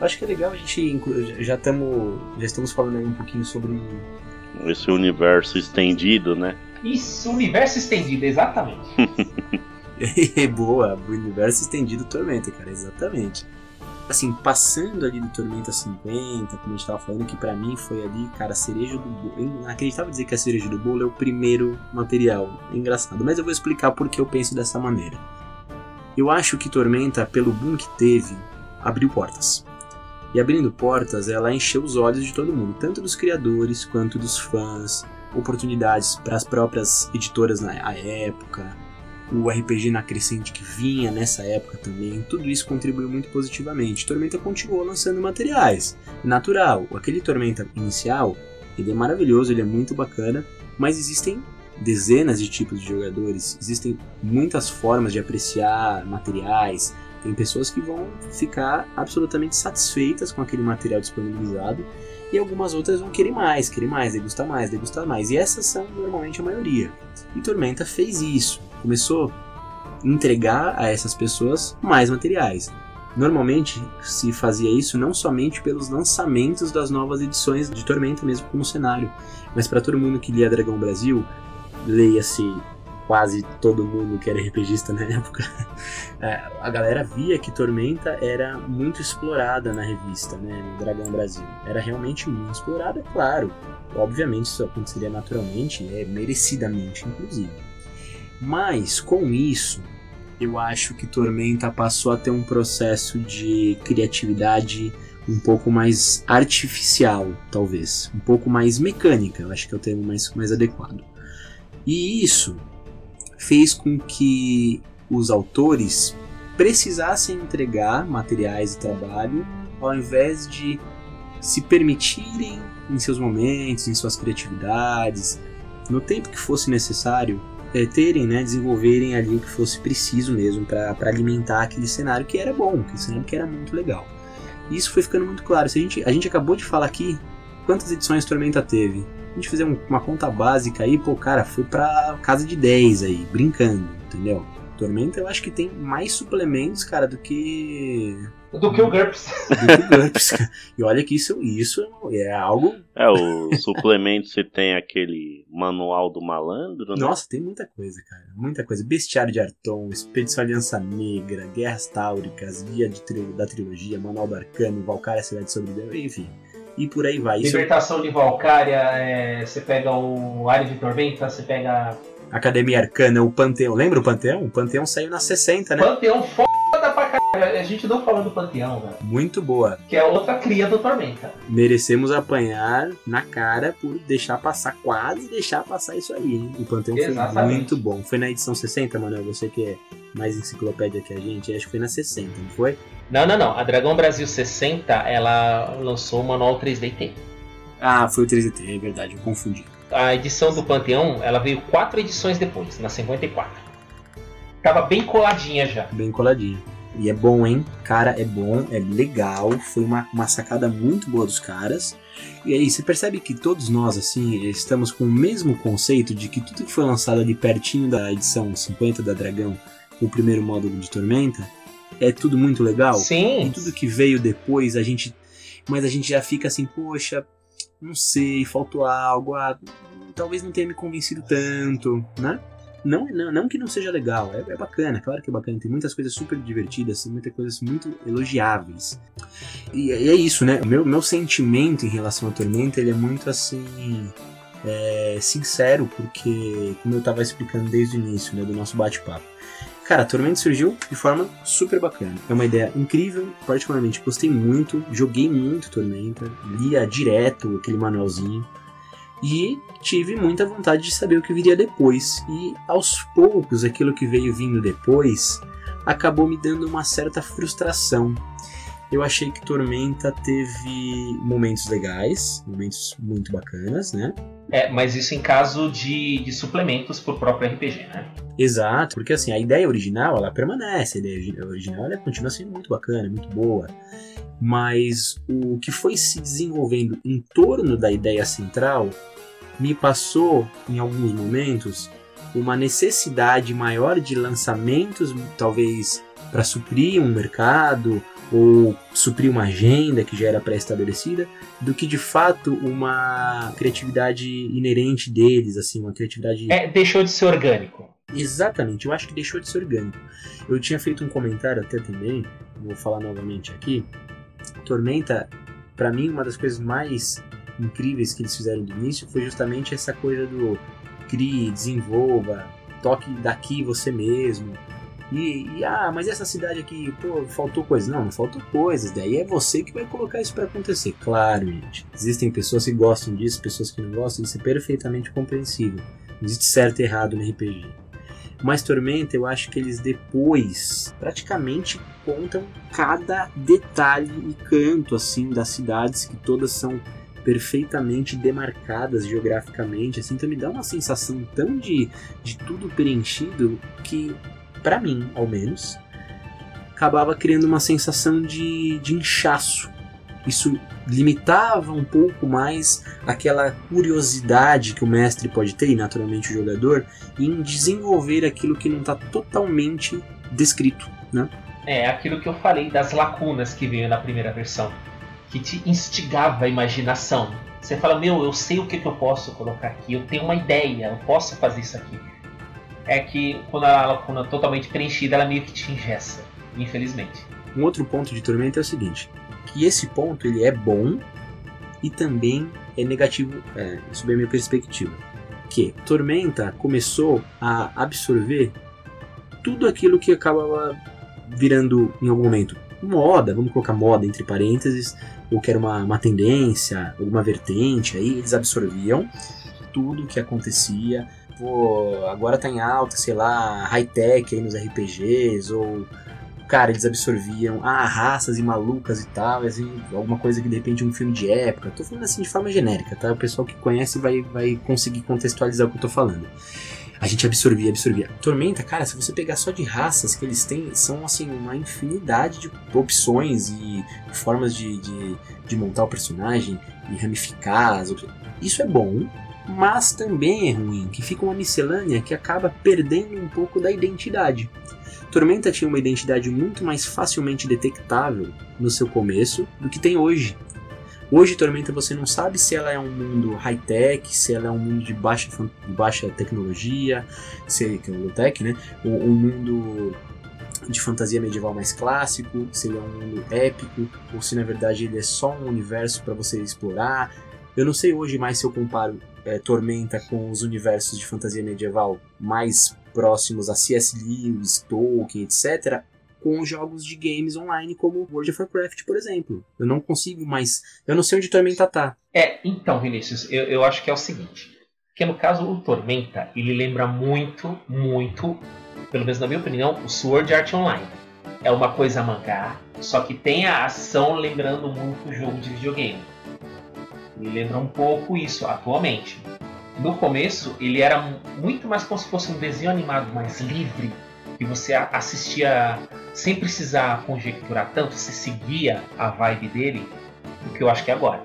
Acho que é legal a gente já estamos já estamos falando aí um pouquinho sobre esse universo estendido, né? Isso, universo estendido, exatamente. Boa, o universo estendido Tormenta, cara, exatamente assim, passando ali do Tormenta 50, como a gente tava falando, que para mim foi ali, cara, a cereja do bolo. Inacreditável dizer que a cereja do bolo é o primeiro material. É engraçado, mas eu vou explicar por que eu penso dessa maneira. Eu acho que Tormenta, pelo boom que teve, abriu portas. E abrindo portas, ela encheu os olhos de todo mundo, tanto dos criadores quanto dos fãs, oportunidades para as próprias editoras na época, o RPG na crescente que vinha nessa época também, tudo isso contribuiu muito positivamente. Tormenta continuou lançando materiais, natural. Aquele Tormenta inicial, ele é maravilhoso, ele é muito bacana, mas existem dezenas de tipos de jogadores, existem muitas formas de apreciar materiais. Tem pessoas que vão ficar absolutamente satisfeitas com aquele material disponibilizado e algumas outras vão querer mais, querer mais, degustar mais, degustar mais. E essas são normalmente a maioria. E Tormenta fez isso começou a entregar a essas pessoas mais materiais. Normalmente se fazia isso não somente pelos lançamentos das novas edições de Tormenta, mesmo como cenário, mas para todo mundo que lia Dragão Brasil, leia-se quase todo mundo que era RPGista na época, é, a galera via que Tormenta era muito explorada na revista, né, no Dragão Brasil. Era realmente muito explorada, claro. Obviamente isso aconteceria naturalmente, é merecidamente, inclusive. Mas com isso, eu acho que Tormenta passou a ter um processo de criatividade um pouco mais artificial, talvez, um pouco mais mecânica, eu acho que é o termo mais, mais adequado. E isso fez com que os autores precisassem entregar materiais de trabalho ao invés de se permitirem em seus momentos, em suas criatividades, no tempo que fosse necessário, é, terem, né, desenvolverem ali o que fosse preciso mesmo para alimentar aquele cenário que era bom, aquele cenário que era muito legal. E isso foi ficando muito claro. Se a, gente, a gente acabou de falar aqui quantas edições Tormenta teve. A gente fizer um, uma conta básica aí, pô, cara, foi pra casa de 10 aí, brincando, entendeu? Tormenta eu acho que tem mais suplementos, cara, do que. Do que o GURPS. Do que o GURPS, cara. E olha que isso, isso é algo. É, o suplemento você tem aquele manual do malandro, né? Nossa, tem muita coisa, cara. Muita coisa. Bestiário de Arton, Expedição Aliança Negra, Guerras Táuricas, Guia de tri... da Trilogia, Manual do Arcano, Valkyria Cidade sobre Deus, enfim. E por aí vai. Isso... Libertação de Valkyria, é... você pega o Área de Tormenta, você pega Academia Arcana, o Panteão. Lembra o Panteão? O Panteão saiu na 60, né? Panteão foda pra caralho. A gente não falou do Panteão, velho. Muito boa. Que é outra cria do Tormenta. Merecemos apanhar na cara por deixar passar, quase deixar passar isso aí, hein? O Panteão Exatamente. foi muito bom. Foi na edição 60, Manuel? Você que é mais enciclopédia que a gente, acho que foi na 60, não foi? Não, não, não. A Dragão Brasil 60, ela lançou o manual 3DT. Ah, foi o 3DT, é verdade, eu confundi a edição do Panteão, ela veio quatro edições depois, na 54. Tava bem coladinha já. Bem coladinha. E é bom, hein? Cara, é bom, é legal. Foi uma, uma sacada muito boa dos caras. E aí, você percebe que todos nós, assim, estamos com o mesmo conceito de que tudo que foi lançado ali pertinho da edição 50 da Dragão, o primeiro módulo de Tormenta, é tudo muito legal. Sim. E tudo que veio depois, a gente. Mas a gente já fica assim, poxa, não sei, faltou algo, ah, talvez não tenha me convencido tanto, né? Não, não, não que não seja legal, é, é, bacana, claro que é bacana, tem muitas coisas super divertidas, muitas coisas muito elogiáveis. E, e é isso, né? O meu, meu sentimento em relação à Tormenta, ele é muito assim. É, sincero, porque, como eu estava explicando desde o início né, do nosso bate-papo, Cara, a Tormenta surgiu de forma super bacana. É uma ideia incrível, particularmente gostei muito, joguei muito Tormenta, lia direto aquele manualzinho e tive muita vontade de saber o que viria depois. E aos poucos, aquilo que veio vindo depois acabou me dando uma certa frustração. Eu achei que Tormenta teve momentos legais, momentos muito bacanas, né? É, mas isso em caso de, de suplementos pro próprio RPG, né? Exato, porque assim, a ideia original, ela permanece, a ideia original ela continua sendo muito bacana, muito boa, mas o que foi se desenvolvendo em torno da ideia central me passou, em alguns momentos, uma necessidade maior de lançamentos, talvez para suprir um mercado ou suprir uma agenda que já era pré-estabelecida, do que de fato uma criatividade inerente deles, assim, uma criatividade. É, deixou de ser orgânico. Exatamente, eu acho que deixou de ser orgânico. Eu tinha feito um comentário até também, vou falar novamente aqui. Tormenta, para mim, uma das coisas mais incríveis que eles fizeram do início foi justamente essa coisa do crie, desenvolva, toque daqui você mesmo e, e, ah, mas essa cidade aqui, pô, faltou coisas. Não, não faltou coisas. Daí é você que vai colocar isso para acontecer. Claro, gente. Existem pessoas que gostam disso, pessoas que não gostam. Isso é perfeitamente compreensível. Não existe certo e errado no RPG. Mas Tormenta, eu acho que eles depois praticamente contam cada detalhe e canto assim das cidades que todas são perfeitamente demarcadas geograficamente, assim, então me dá uma sensação tão de, de tudo preenchido que para mim, ao menos, acabava criando uma sensação de, de inchaço. Isso limitava um pouco mais aquela curiosidade que o mestre pode ter, e naturalmente o jogador, em desenvolver aquilo que não está totalmente descrito. Né? É aquilo que eu falei das lacunas que veio na primeira versão, que te instigava a imaginação. Você fala, meu, eu sei o que, que eu posso colocar aqui, eu tenho uma ideia, eu posso fazer isso aqui é que quando a lacuna é totalmente preenchida, ela meio que te ingessa, infelizmente. Um outro ponto de Tormenta é o seguinte, que esse ponto ele é bom e também é negativo, é, sob a minha perspectiva. quê? Tormenta começou a absorver tudo aquilo que acabava virando em algum momento moda, vamos colocar moda entre parênteses, ou que era uma, uma tendência, alguma vertente, aí eles absorviam tudo que acontecia. Pô, agora tá em alta, sei lá, high-tech aí nos RPGs, ou cara, eles absorviam ah, raças e malucas e tal, assim, alguma coisa que de repente um filme de época. Tô falando assim de forma genérica, tá? O pessoal que conhece vai, vai conseguir contextualizar o que eu tô falando. A gente absorvia, absorvia. Tormenta, cara, se você pegar só de raças que eles têm, são assim, uma infinidade de opções e formas de, de, de montar o personagem e ramificar as opções. Isso é bom, mas também é ruim, que fica uma miscelânea que acaba perdendo um pouco da identidade. Tormenta tinha uma identidade muito mais facilmente detectável no seu começo do que tem hoje. Hoje, Tormenta, você não sabe se ela é um mundo high-tech, se ela é um mundo de baixa, baixa tecnologia, se é o low-tech, né? Ou um mundo de fantasia medieval mais clássico, se ele é um mundo épico, ou se na verdade ele é só um universo para você explorar. Eu não sei hoje mais se eu comparo é, Tormenta com os universos de fantasia medieval mais próximos a C.S. Lewis, Tolkien, etc., com jogos de games online como World of Warcraft, por exemplo. Eu não consigo mais. Eu não sei onde Tormenta tá. É, então, Vinícius, eu, eu acho que é o seguinte. Que no caso o Tormenta, ele lembra muito, muito, pelo menos na minha opinião, o Sword Art Online. É uma coisa mangá, só que tem a ação lembrando muito o jogo de videogame. Me lembra um pouco isso atualmente. No começo, ele era muito mais como se fosse um desenho animado mais livre, que você assistia sem precisar conjecturar tanto, você seguia a vibe dele, do que eu acho que é agora.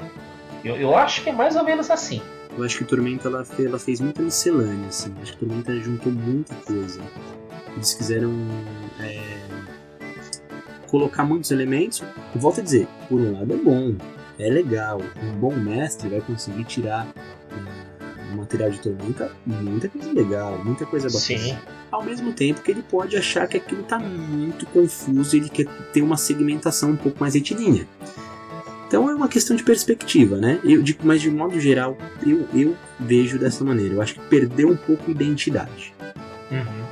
Eu, eu acho que é mais ou menos assim. Eu acho que Tormenta ela fez, ela fez muita miscelânea, assim. Acho que Tormenta juntou muita coisa. Eles quiseram é, colocar muitos elementos. Volto a dizer, por um lado é bom, é legal. Um bom mestre vai conseguir tirar o material de Tormenta muita coisa legal, muita coisa bacana. Sim. Ao mesmo tempo que ele pode achar que aquilo está muito confuso e ele quer ter uma segmentação um pouco mais retilínea. Então é uma questão de perspectiva, né? Eu digo, mas de modo geral, eu, eu vejo dessa maneira. Eu acho que perdeu um pouco a identidade. Uhum.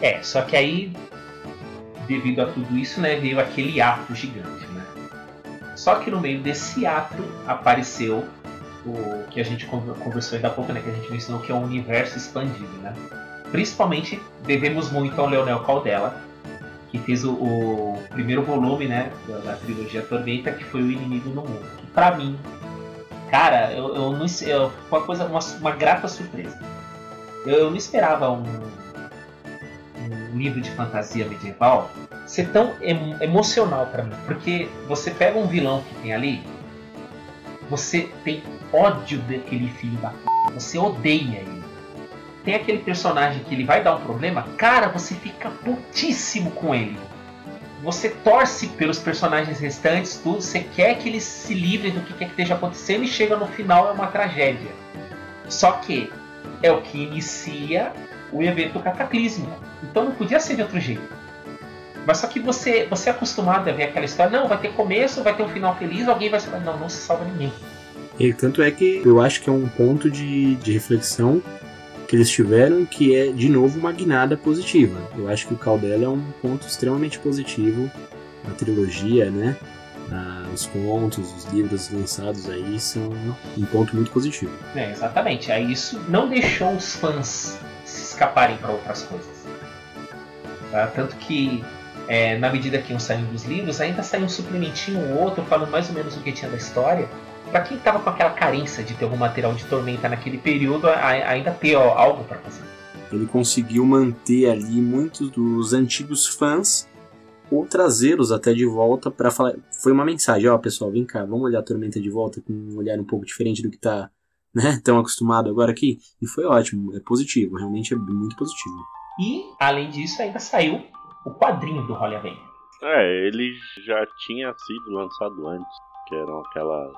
É, só que aí, devido a tudo isso, né, veio aquele ato gigante, né? Só que no meio desse ato apareceu o que a gente conversou ainda há pouco, né? Que a gente mencionou que é um universo expandido, né? Principalmente devemos muito ao Leonel Caldela, que fez o, o primeiro volume, né? Da, da, trilogia Tormenta, que foi o Inimigo no Mundo. Que pra mim, cara, eu, eu não uma coisa, uma, uma grata surpresa. Eu, eu não esperava um, um livro de fantasia medieval ser tão em, emocional para mim, porque você pega um vilão que tem ali, você tem ódio daquele filho da p. Você odeia ele. Tem aquele personagem que ele vai dar um problema, cara, você fica putíssimo com ele. Você torce pelos personagens restantes, tudo, você quer que eles se livrem do que quer que esteja acontecendo e chega no final é uma tragédia. Só que é o que inicia o evento cataclísmico. Então não podia ser de outro jeito. Mas só que você, você é acostumado a ver aquela história, não, vai ter começo, vai ter um final feliz, alguém vai salvar. Não, não se salva ninguém. E tanto é que eu acho que é um ponto de, de reflexão que eles tiveram que é, de novo, uma guinada positiva. Eu acho que o Caldela é um ponto extremamente positivo na trilogia, né? Ah, os contos, os livros lançados aí são um ponto muito positivo. É, exatamente. Aí isso não deixou os fãs se escaparem para outras coisas. Tá? Tanto que é, na medida que iam saindo os livros, ainda saiu um suplementinho ou outro falando mais ou menos o que tinha da história para quem tava com aquela carência de ter algum material de tormenta naquele período, ainda ter ó, algo para fazer. Ele conseguiu manter ali muitos dos antigos fãs ou trazê-los até de volta para falar. Foi uma mensagem, ó, pessoal, vem cá, vamos olhar a Tormenta de volta com um olhar um pouco diferente do que tá, né, tão acostumado agora aqui. E foi ótimo, é positivo, realmente é muito positivo. E, além disso, ainda saiu o quadrinho do Holly Avenger. É, ele já tinha sido lançado antes, que eram aquelas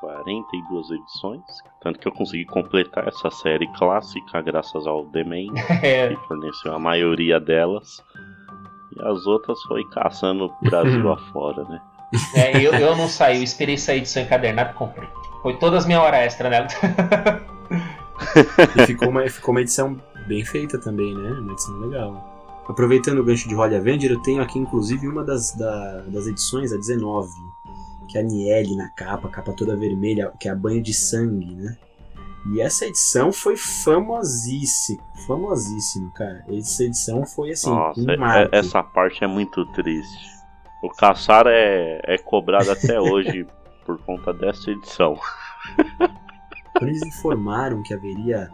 42 edições. Tanto que eu consegui completar essa série clássica graças ao The Man, é. que forneceu a maioria delas. E as outras foi caçando Brasil afora, né? É, eu, eu não saí, eu esperei essa edição encadernada e comprei. Foi todas minha hora extra nela. E ficou uma, ficou uma edição bem feita também, né? Uma edição legal. Aproveitando o gancho de Holly Avenger, eu tenho aqui inclusive uma das, da- das edições, a 19, que é a Niele na capa, capa toda vermelha, que é a banho de sangue, né? E essa edição foi famosíssima, famosíssima, cara. Essa edição foi assim, Nossa, um é- marco. essa parte é muito triste. O Caçar é, é cobrado até hoje por conta dessa edição. Quando eles informaram que haveria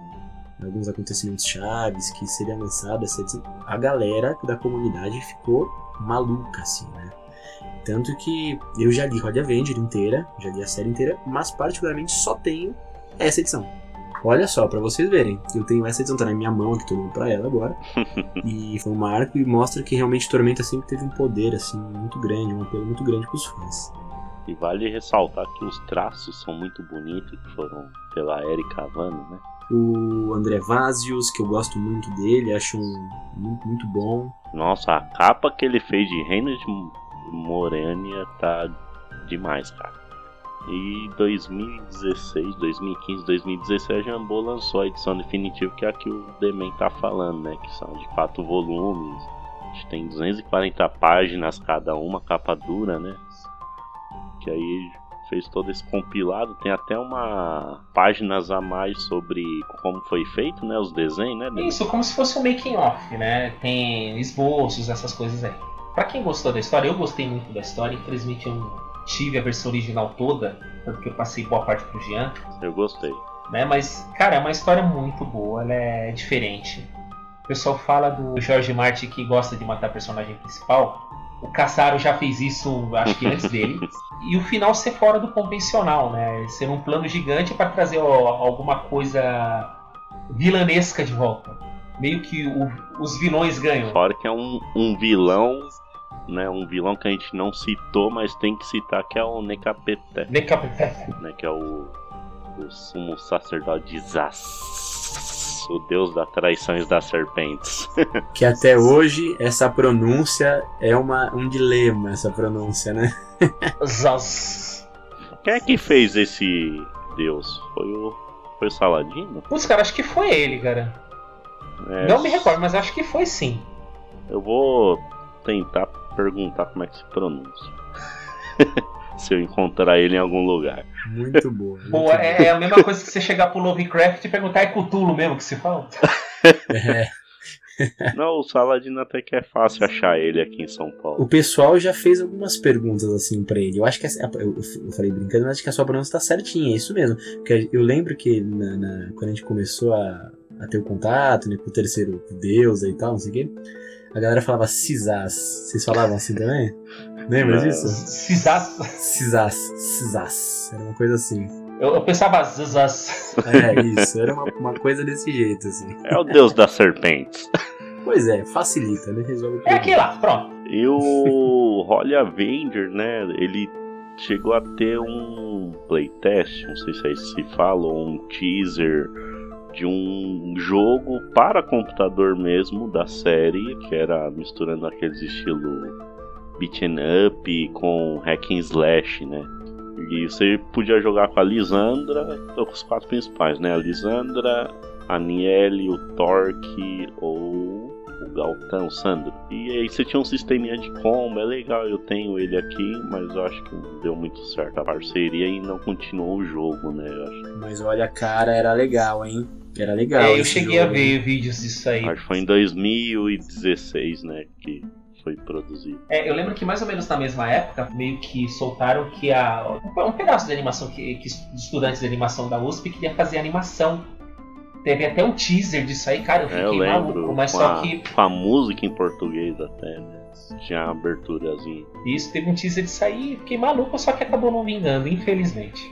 alguns acontecimentos chaves, que seria lançado essa edição, a galera da comunidade ficou maluca, assim, né? Tanto que eu já li Rod Avenger inteira, já li a série inteira, mas particularmente só tenho essa edição. Olha só, pra vocês verem, eu tenho essa edição, tá na minha mão aqui, tô olhando pra ela agora. e foi um marco e mostra que realmente Tormenta sempre teve um poder, assim, muito grande, um apelo muito grande pros fãs. E vale ressaltar que os traços são muito bonitos, que foram pela Erika Havana, né? O André Vazios, que eu gosto muito dele, acho um muito, muito bom. Nossa, a capa que ele fez de Reina de Morânia tá demais, cara. E 2016, 2015, 2016 a Jambô lançou a edição definitiva que é a que o Demen tá falando, né? Que são de quatro volumes. Tem 240 páginas cada uma, capa dura, né? Que aí fez todo esse compilado. Tem até uma páginas a mais sobre como foi feito, né? Os desenhos, né? Isso, como se fosse um making off, né? Tem esboços, essas coisas aí. Pra quem gostou da história, eu gostei muito da história. Infelizmente eu não tive a versão original toda, tanto que eu passei boa parte pro Jean. Eu gostei. né? Mas, cara, é uma história muito boa, ela é diferente. O pessoal fala do George Martin que gosta de matar personagem principal. O Caçaro já fez isso, acho que antes dele. E o final ser fora do convencional, né? Ser um plano gigante para trazer ó, alguma coisa vilanesca de volta. Meio que o- os vilões ganham. Fora que é um, um vilão, né? Um vilão que a gente não citou, mas tem que citar, que é o Nekapete, Decapitete. né? Que é o, o sumo sacerdote de Zaz, o deus das traições das serpentes. Que até hoje essa pronúncia é uma, um dilema, essa pronúncia, né? Zaz. Quem é que fez esse deus? Foi o, foi o Saladino? Putz, cara, acho que foi ele, cara. É, Não me recordo, mas acho que foi sim. Eu vou tentar perguntar como é que se pronuncia. se eu encontrar ele em algum lugar. Muito boa. muito Pô, é, é a mesma coisa que você chegar pro Lovecraft e perguntar é Cthulhu mesmo que se fala? É. Não, o Saladino até que é fácil achar ele aqui em São Paulo. O pessoal já fez algumas perguntas assim pra ele. Eu acho que essa- eu, eu falei brincando, mas acho que a sua pronúncia tá certinha, é isso mesmo. Porque eu lembro que na- na- quando a gente começou a, a ter o contato né, com o terceiro deus e tal, não sei o quê, a galera falava Cisás. Vocês falavam assim também? Lembra disso? Cisas. Cisás, Cisás. Era uma coisa assim. Eu, eu pensava Zazaz. É, isso. Era uma, uma coisa desse jeito, assim. É o deus das serpentes. Pois é, facilita, né? Resolve o É problema. aqui lá, pronto. E o Holly Avenger, né? Ele chegou a ter um playtest, não sei se aí se fala, ou um teaser de um jogo para computador mesmo da série, que era misturando aqueles estilo beat'em up com hack and slash, né? E você podia jogar com a Lisandra, ou com os quatro principais, né? A Lisandra, a Niele, o Torque ou o Galtão, o Sandro. E aí você tinha um sisteminha de combo, é legal, eu tenho ele aqui, mas eu acho que não deu muito certo a parceria e não continuou o jogo, né? Mas olha, cara, era legal, hein? Era legal. É, eu cheguei a jogo, hein? ver vídeos disso aí. acho que foi em 2016, né, que foi produzido. É, eu lembro que mais ou menos na mesma época, meio que soltaram que a, um pedaço de animação que, que os estudantes de animação da USP queria fazer animação. Teve até um teaser disso aí, cara, eu É, fiquei eu lembro, maluco, mas com, só a, que com a música em português até, né? Tinha a aberturazinha. isso teve um teaser disso aí, e fiquei maluco, só que acabou não vingando, infelizmente.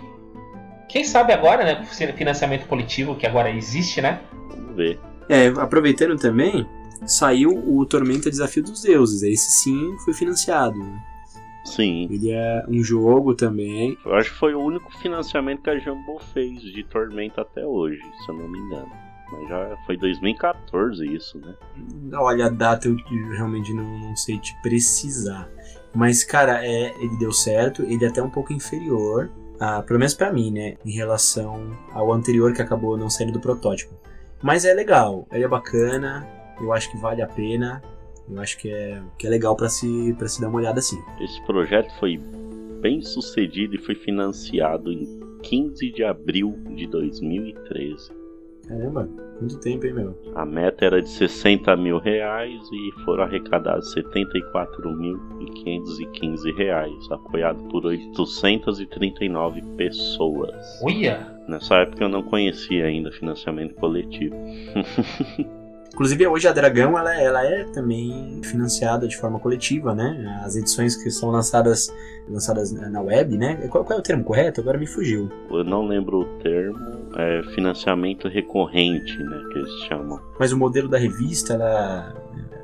Quem sabe agora, né, financiamento coletivo que agora existe, né? Vamos ver. É, aproveitando também, saiu o Tormenta Desafio dos Deuses. Esse sim foi financiado. né? Sim, Ele é um jogo também. eu acho que foi o único financiamento que a Jumbo fez de Tormenta até hoje, se eu não me engano. Mas já foi 2014 isso, né? Olha, a data eu realmente não, não sei te precisar. Mas, cara, é, ele deu certo. Ele é até um pouco inferior ah, pelo menos pra mim, né, em relação ao anterior que acabou não saindo do protótipo. Mas é legal, ele é bacana, eu acho que vale a pena, eu acho que é, que é legal para se, pra se dar uma olhada assim. Esse projeto foi bem sucedido e foi financiado em 15 de abril de 2013. Caramba, muito tempo, hein, meu? A meta era de 60 mil reais e foram arrecadados 74.515 reais, apoiado por 839 pessoas. Uia! Nessa época eu não conhecia ainda financiamento coletivo. Inclusive hoje a Dragão ela, ela é também financiada de forma coletiva, né? As edições que são lançadas lançadas na web, né? Qual, qual é o termo correto? Agora me fugiu. Eu não lembro o termo, é financiamento recorrente, né? Que eles chamam. Mas o modelo da revista, ela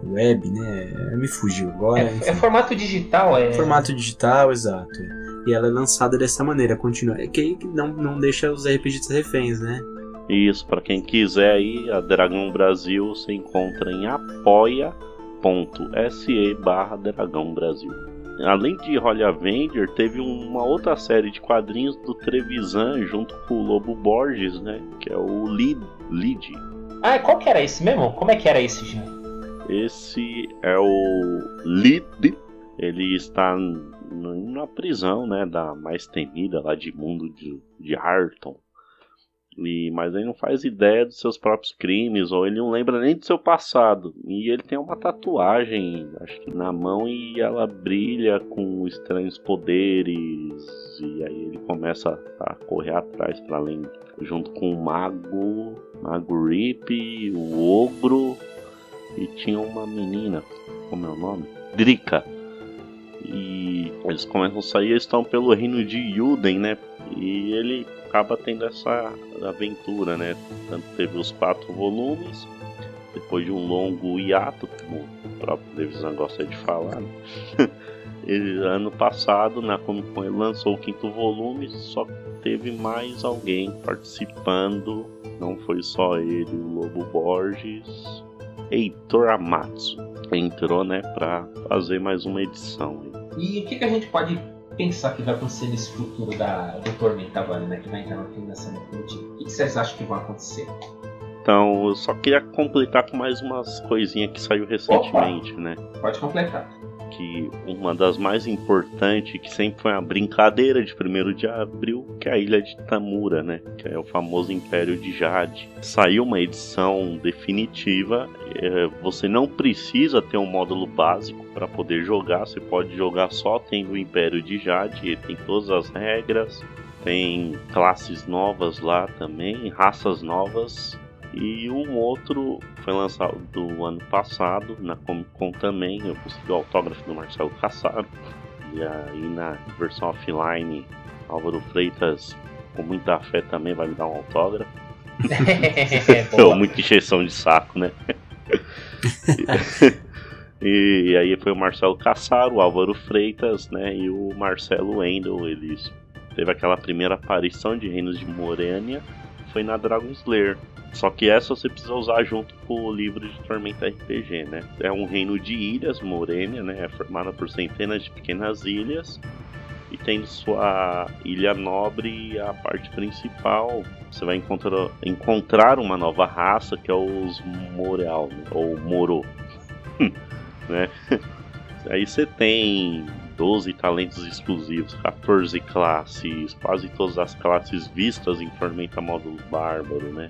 web, né? Me fugiu agora. É, é formato digital, é. Formato digital, exato. E ela é lançada dessa maneira, continua. É que aí não, não deixa os RPGistas reféns, né? Isso, para quem quiser aí, a Dragão Brasil se encontra em apoia.se barra Dragão Brasil. Além de Holly Avenger, teve uma outra série de quadrinhos do Trevisan junto com o Lobo Borges, né? Que é o Lead. Lead. Ah, qual que era esse mesmo? Como é que era esse, Jean? Esse é o Lead. Ele está na prisão, né? Da mais temida lá de mundo de, de Harton. E, mas ele não faz ideia dos seus próprios crimes, ou ele não lembra nem do seu passado. E ele tem uma tatuagem, acho que na mão, e ela brilha com estranhos poderes. E aí ele começa a correr atrás para além, junto com o mago, mago Rip, o ogro, e tinha uma menina, como é o nome? Drika. E eles começam a sair, eles estão pelo reino de Yuden, né? E ele acaba tendo essa aventura, né? Tanto teve os quatro volumes, depois de um longo hiato, como o próprio Devisan gosta de falar, né? ele, ano passado, na Comic Con, ele lançou o quinto volume, só teve mais alguém participando, não foi só ele, o Lobo Borges, Heitor Amatsu entrou, né, para fazer mais uma edição. E o que, que a gente pode pensar que vai acontecer nesse futuro da, do Tormenta agora, né? Que vai entrar no financiamento coletivo. O que vocês acham que vai acontecer? Então, eu só queria completar com mais umas coisinhas que saiu recentemente, Opa, né? Pode completar. Que uma das mais importantes, que sempre foi uma brincadeira de 1 de abril, que é a Ilha de Tamura, né? Que é o famoso Império de Jade. Saiu uma edição definitiva. É, você não precisa ter um módulo básico para poder jogar. Você pode jogar só tendo o Império de Jade. Ele tem todas as regras. Tem classes novas lá também, raças novas e um outro foi lançado do ano passado na Comic Con também. Eu consegui o autógrafo do Marcelo Cassaro. E aí na versão offline, Álvaro Freitas, com muita fé, também vai me dar um autógrafo. Boa. muita encheção de saco, né? e, aí foi o Marcelo Cassaro, o Álvaro Freitas, né? E o Marcelo Wendel. Eles teve aquela primeira aparição de Reinos de Morênia. Foi na Dragon Slayer. Só que essa você precisa usar junto com o livro de Tormenta RPG, né? É um reino de ilhas, Morênia, né? É formada por centenas de pequenas ilhas. E tem sua ilha nobre a parte principal. Você vai encontrar, encontrar uma nova raça que é os Moreal, né? ou Moro. né? Aí você tem 12 talentos exclusivos, 14 classes, quase todas as classes vistas em Tormenta Módulo Bárbaro, né?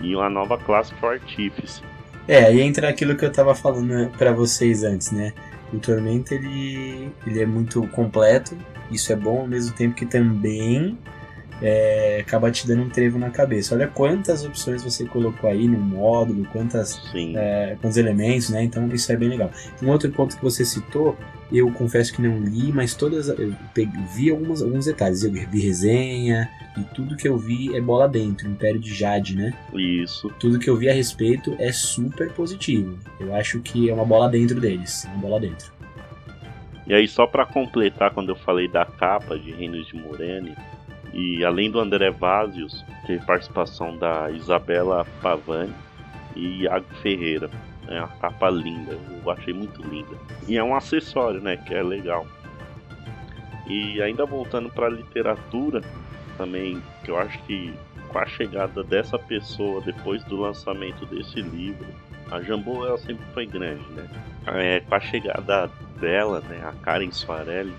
E uma nova classe que é o Artífice. É, aí entra aquilo que eu tava falando para vocês antes, né? O Tormenta ele, ele é muito completo, isso é bom ao mesmo tempo que também é, acaba te dando um trevo na cabeça. Olha quantas opções você colocou aí no módulo, quantas, é, quantos elementos, né? Então isso é bem legal. Um outro ponto que você citou, eu confesso que não li, mas todas eu peguei, vi algumas, alguns detalhes. Eu vi resenha e tudo que eu vi é bola dentro, Império de Jade, né? Isso. Tudo que eu vi a respeito é super positivo. Eu acho que é uma bola dentro deles, uma bola dentro. E aí só para completar quando eu falei da capa de Reinos de Morene, e além do André Vazios, teve participação da Isabela Pavani e Iago Ferreira. É uma capa linda, eu achei muito linda. E é um acessório, né? Que é legal. E ainda voltando para literatura, também, que eu acho que com a chegada dessa pessoa depois do lançamento desse livro, a Jambô ela sempre foi grande, né? É, com a chegada dela, né, a Karen Soarelli,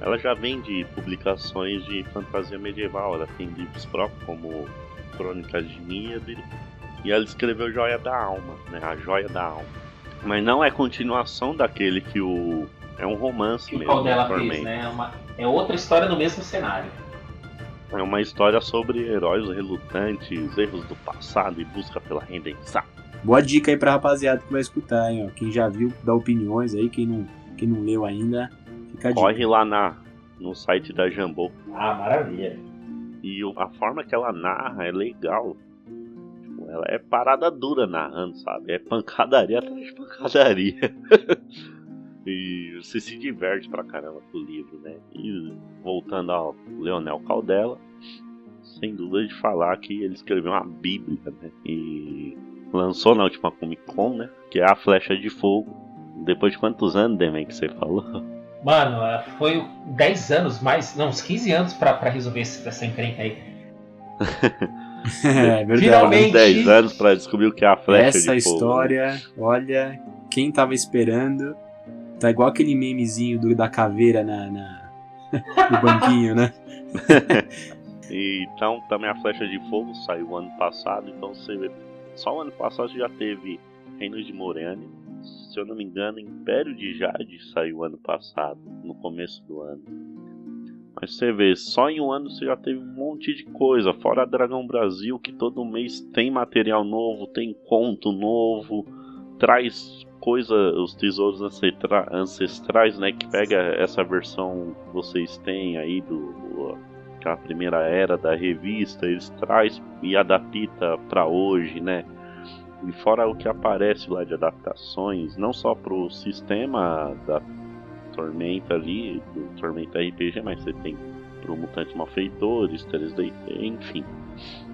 ela já vem de publicações de fantasia medieval, ela tem livros próprios como Crônicas de Níade e ela escreveu Joia da Alma, né, a Joia da Alma. Mas não é continuação daquele que o é um romance que mesmo. o dela fez, né? É, uma- é outra história no mesmo cenário. É uma história sobre heróis relutantes, erros do passado e busca pela redenção. Boa dica aí pra rapaziada que vai escutar, hein? Ó. Quem já viu, dá opiniões aí. Quem não, quem não leu ainda, fica a dica. Corre lá na, no site da Jambô. Ah, maravilha. E a forma que ela narra é legal. Ela é parada dura narrando, sabe? É pancadaria atrás de pancadaria. e você se diverte pra caramba com o livro, né? E voltando ao Leonel Caldela, sem dúvida de falar que ele escreveu uma bíblia, né? E lançou na última Comic Con, né? Que é a Flecha de Fogo. Depois de quantos anos, Demen, que você falou? Mano, ah, foi 10 anos mais, não, uns 15 anos pra, pra resolver essa encrenca aí. é verdade. Finalmente. Uns 10 anos pra descobrir o que é a Flecha Essa de Fogo. história, olha, quem tava esperando, tá igual aquele memezinho do, da caveira na, na- no banquinho, né? E, então, também a Flecha de Fogo saiu ano passado, então você vê. Só o ano passado já teve Reinos de Morene. Se eu não me engano, Império de Jade saiu ano passado, no começo do ano. Mas você vê, só em um ano você já teve um monte de coisa. Fora a Dragão Brasil, que todo mês tem material novo, tem conto novo, traz coisa, os tesouros ancestra- ancestrais, né? Que pega essa versão que vocês têm aí do, aquela primeira era da revista, eles traz e adapta para hoje, né? E fora o que aparece lá de adaptações, não só pro sistema da Tormenta ali, do Tormenta RPG, mas você tem pro Mutantes Malfeitores, 3D, enfim.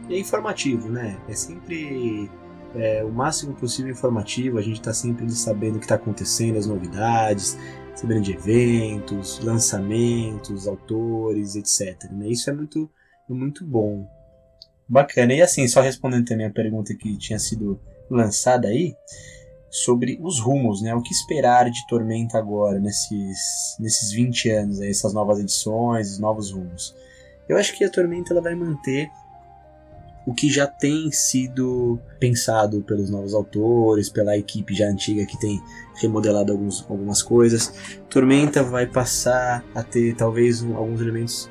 É informativo, né? É sempre é, o máximo possível informativo, a gente tá sempre sabendo o que tá acontecendo, as novidades, sabendo de eventos, lançamentos, autores, etc. né? Isso é muito, é muito bom. Bacana. E assim, só respondendo também a pergunta que tinha sido lançada aí, sobre os rumos, né? O que esperar de Tormenta agora, nesses, nesses 20 anos, aí, essas novas edições, os novos rumos. Eu acho que a Tormenta ela vai manter o que já tem sido pensado pelos novos autores, pela equipe já antiga que tem remodelado alguns, algumas coisas. Tormenta vai passar a ter talvez um- alguns elementos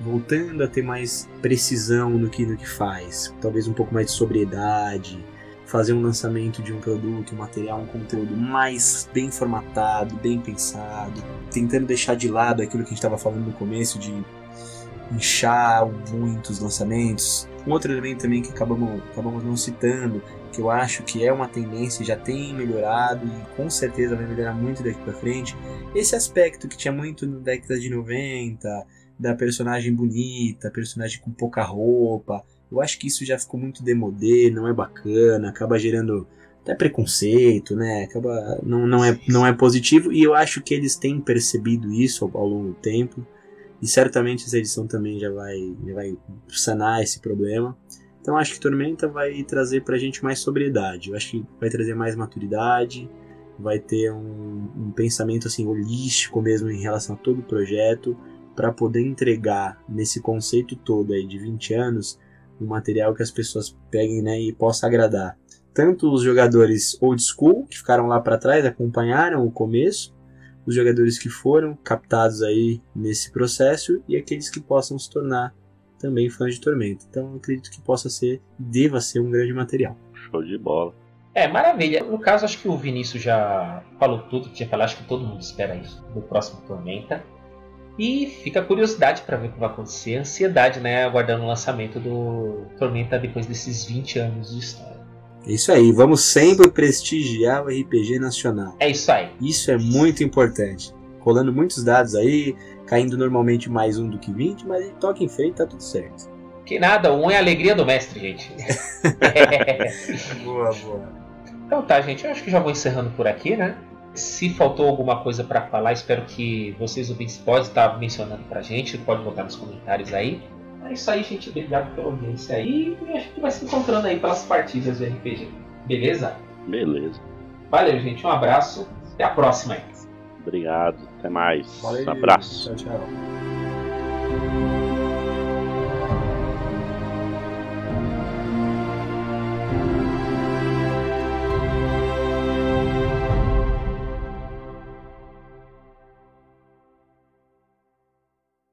voltando a ter mais precisão no que, no que faz, talvez um pouco mais de sobriedade, fazer um lançamento de um produto, um material, um conteúdo mais bem formatado, bem pensado, tentando deixar de lado aquilo que a gente estava falando no começo de inchar muito os lançamentos. Um outro elemento também que acabamos, acabamos não citando, que eu acho que é uma tendência, já tem melhorado e com certeza vai melhorar muito daqui para frente, esse aspecto que tinha muito na década de 90, da personagem bonita, personagem com pouca roupa. Eu acho que isso já ficou muito demodê, não é bacana, acaba gerando até preconceito, né? Acaba não, não é não é positivo e eu acho que eles têm percebido isso ao, ao longo do tempo. E certamente essa edição também já vai, já vai sanar esse problema. Então acho que Tormenta vai trazer pra gente mais sobriedade. Eu acho que vai trazer mais maturidade, vai ter um, um pensamento assim holístico mesmo em relação a todo o projeto para poder entregar nesse conceito todo aí de 20 anos um material que as pessoas peguem né, e possa agradar tanto os jogadores old school que ficaram lá para trás acompanharam o começo os jogadores que foram captados aí nesse processo e aqueles que possam se tornar também fãs de Tormenta. Então eu acredito que possa ser, deva ser um grande material. Show de bola. É, maravilha. No caso, acho que o Vinícius já falou tudo que tinha falado. Acho que todo mundo espera isso do próximo Tormenta. E fica a curiosidade para ver o que vai acontecer. Ansiedade, né? Aguardando o lançamento do Tormenta depois desses 20 anos de história. É isso aí, vamos sempre prestigiar o RPG nacional. É isso aí. Isso é muito importante. Rolando muitos dados aí, caindo normalmente mais um do que 20, mas toca em frente, tá tudo certo. Que nada, um é a alegria do mestre, gente. Boa, boa. então tá, gente. Eu acho que já vou encerrando por aqui, né? Se faltou alguma coisa para falar, espero que vocês ouvintes podem estar mencionando pra gente, pode botar nos comentários aí. É isso aí, gente. Obrigado pela audiência aí. E a gente vai se encontrando aí pelas partidas de RPG. Beleza? Beleza. Valeu, gente. Um abraço. Até a próxima aí. Obrigado. Até mais. Valeu. Abraço. Tchau, tchau.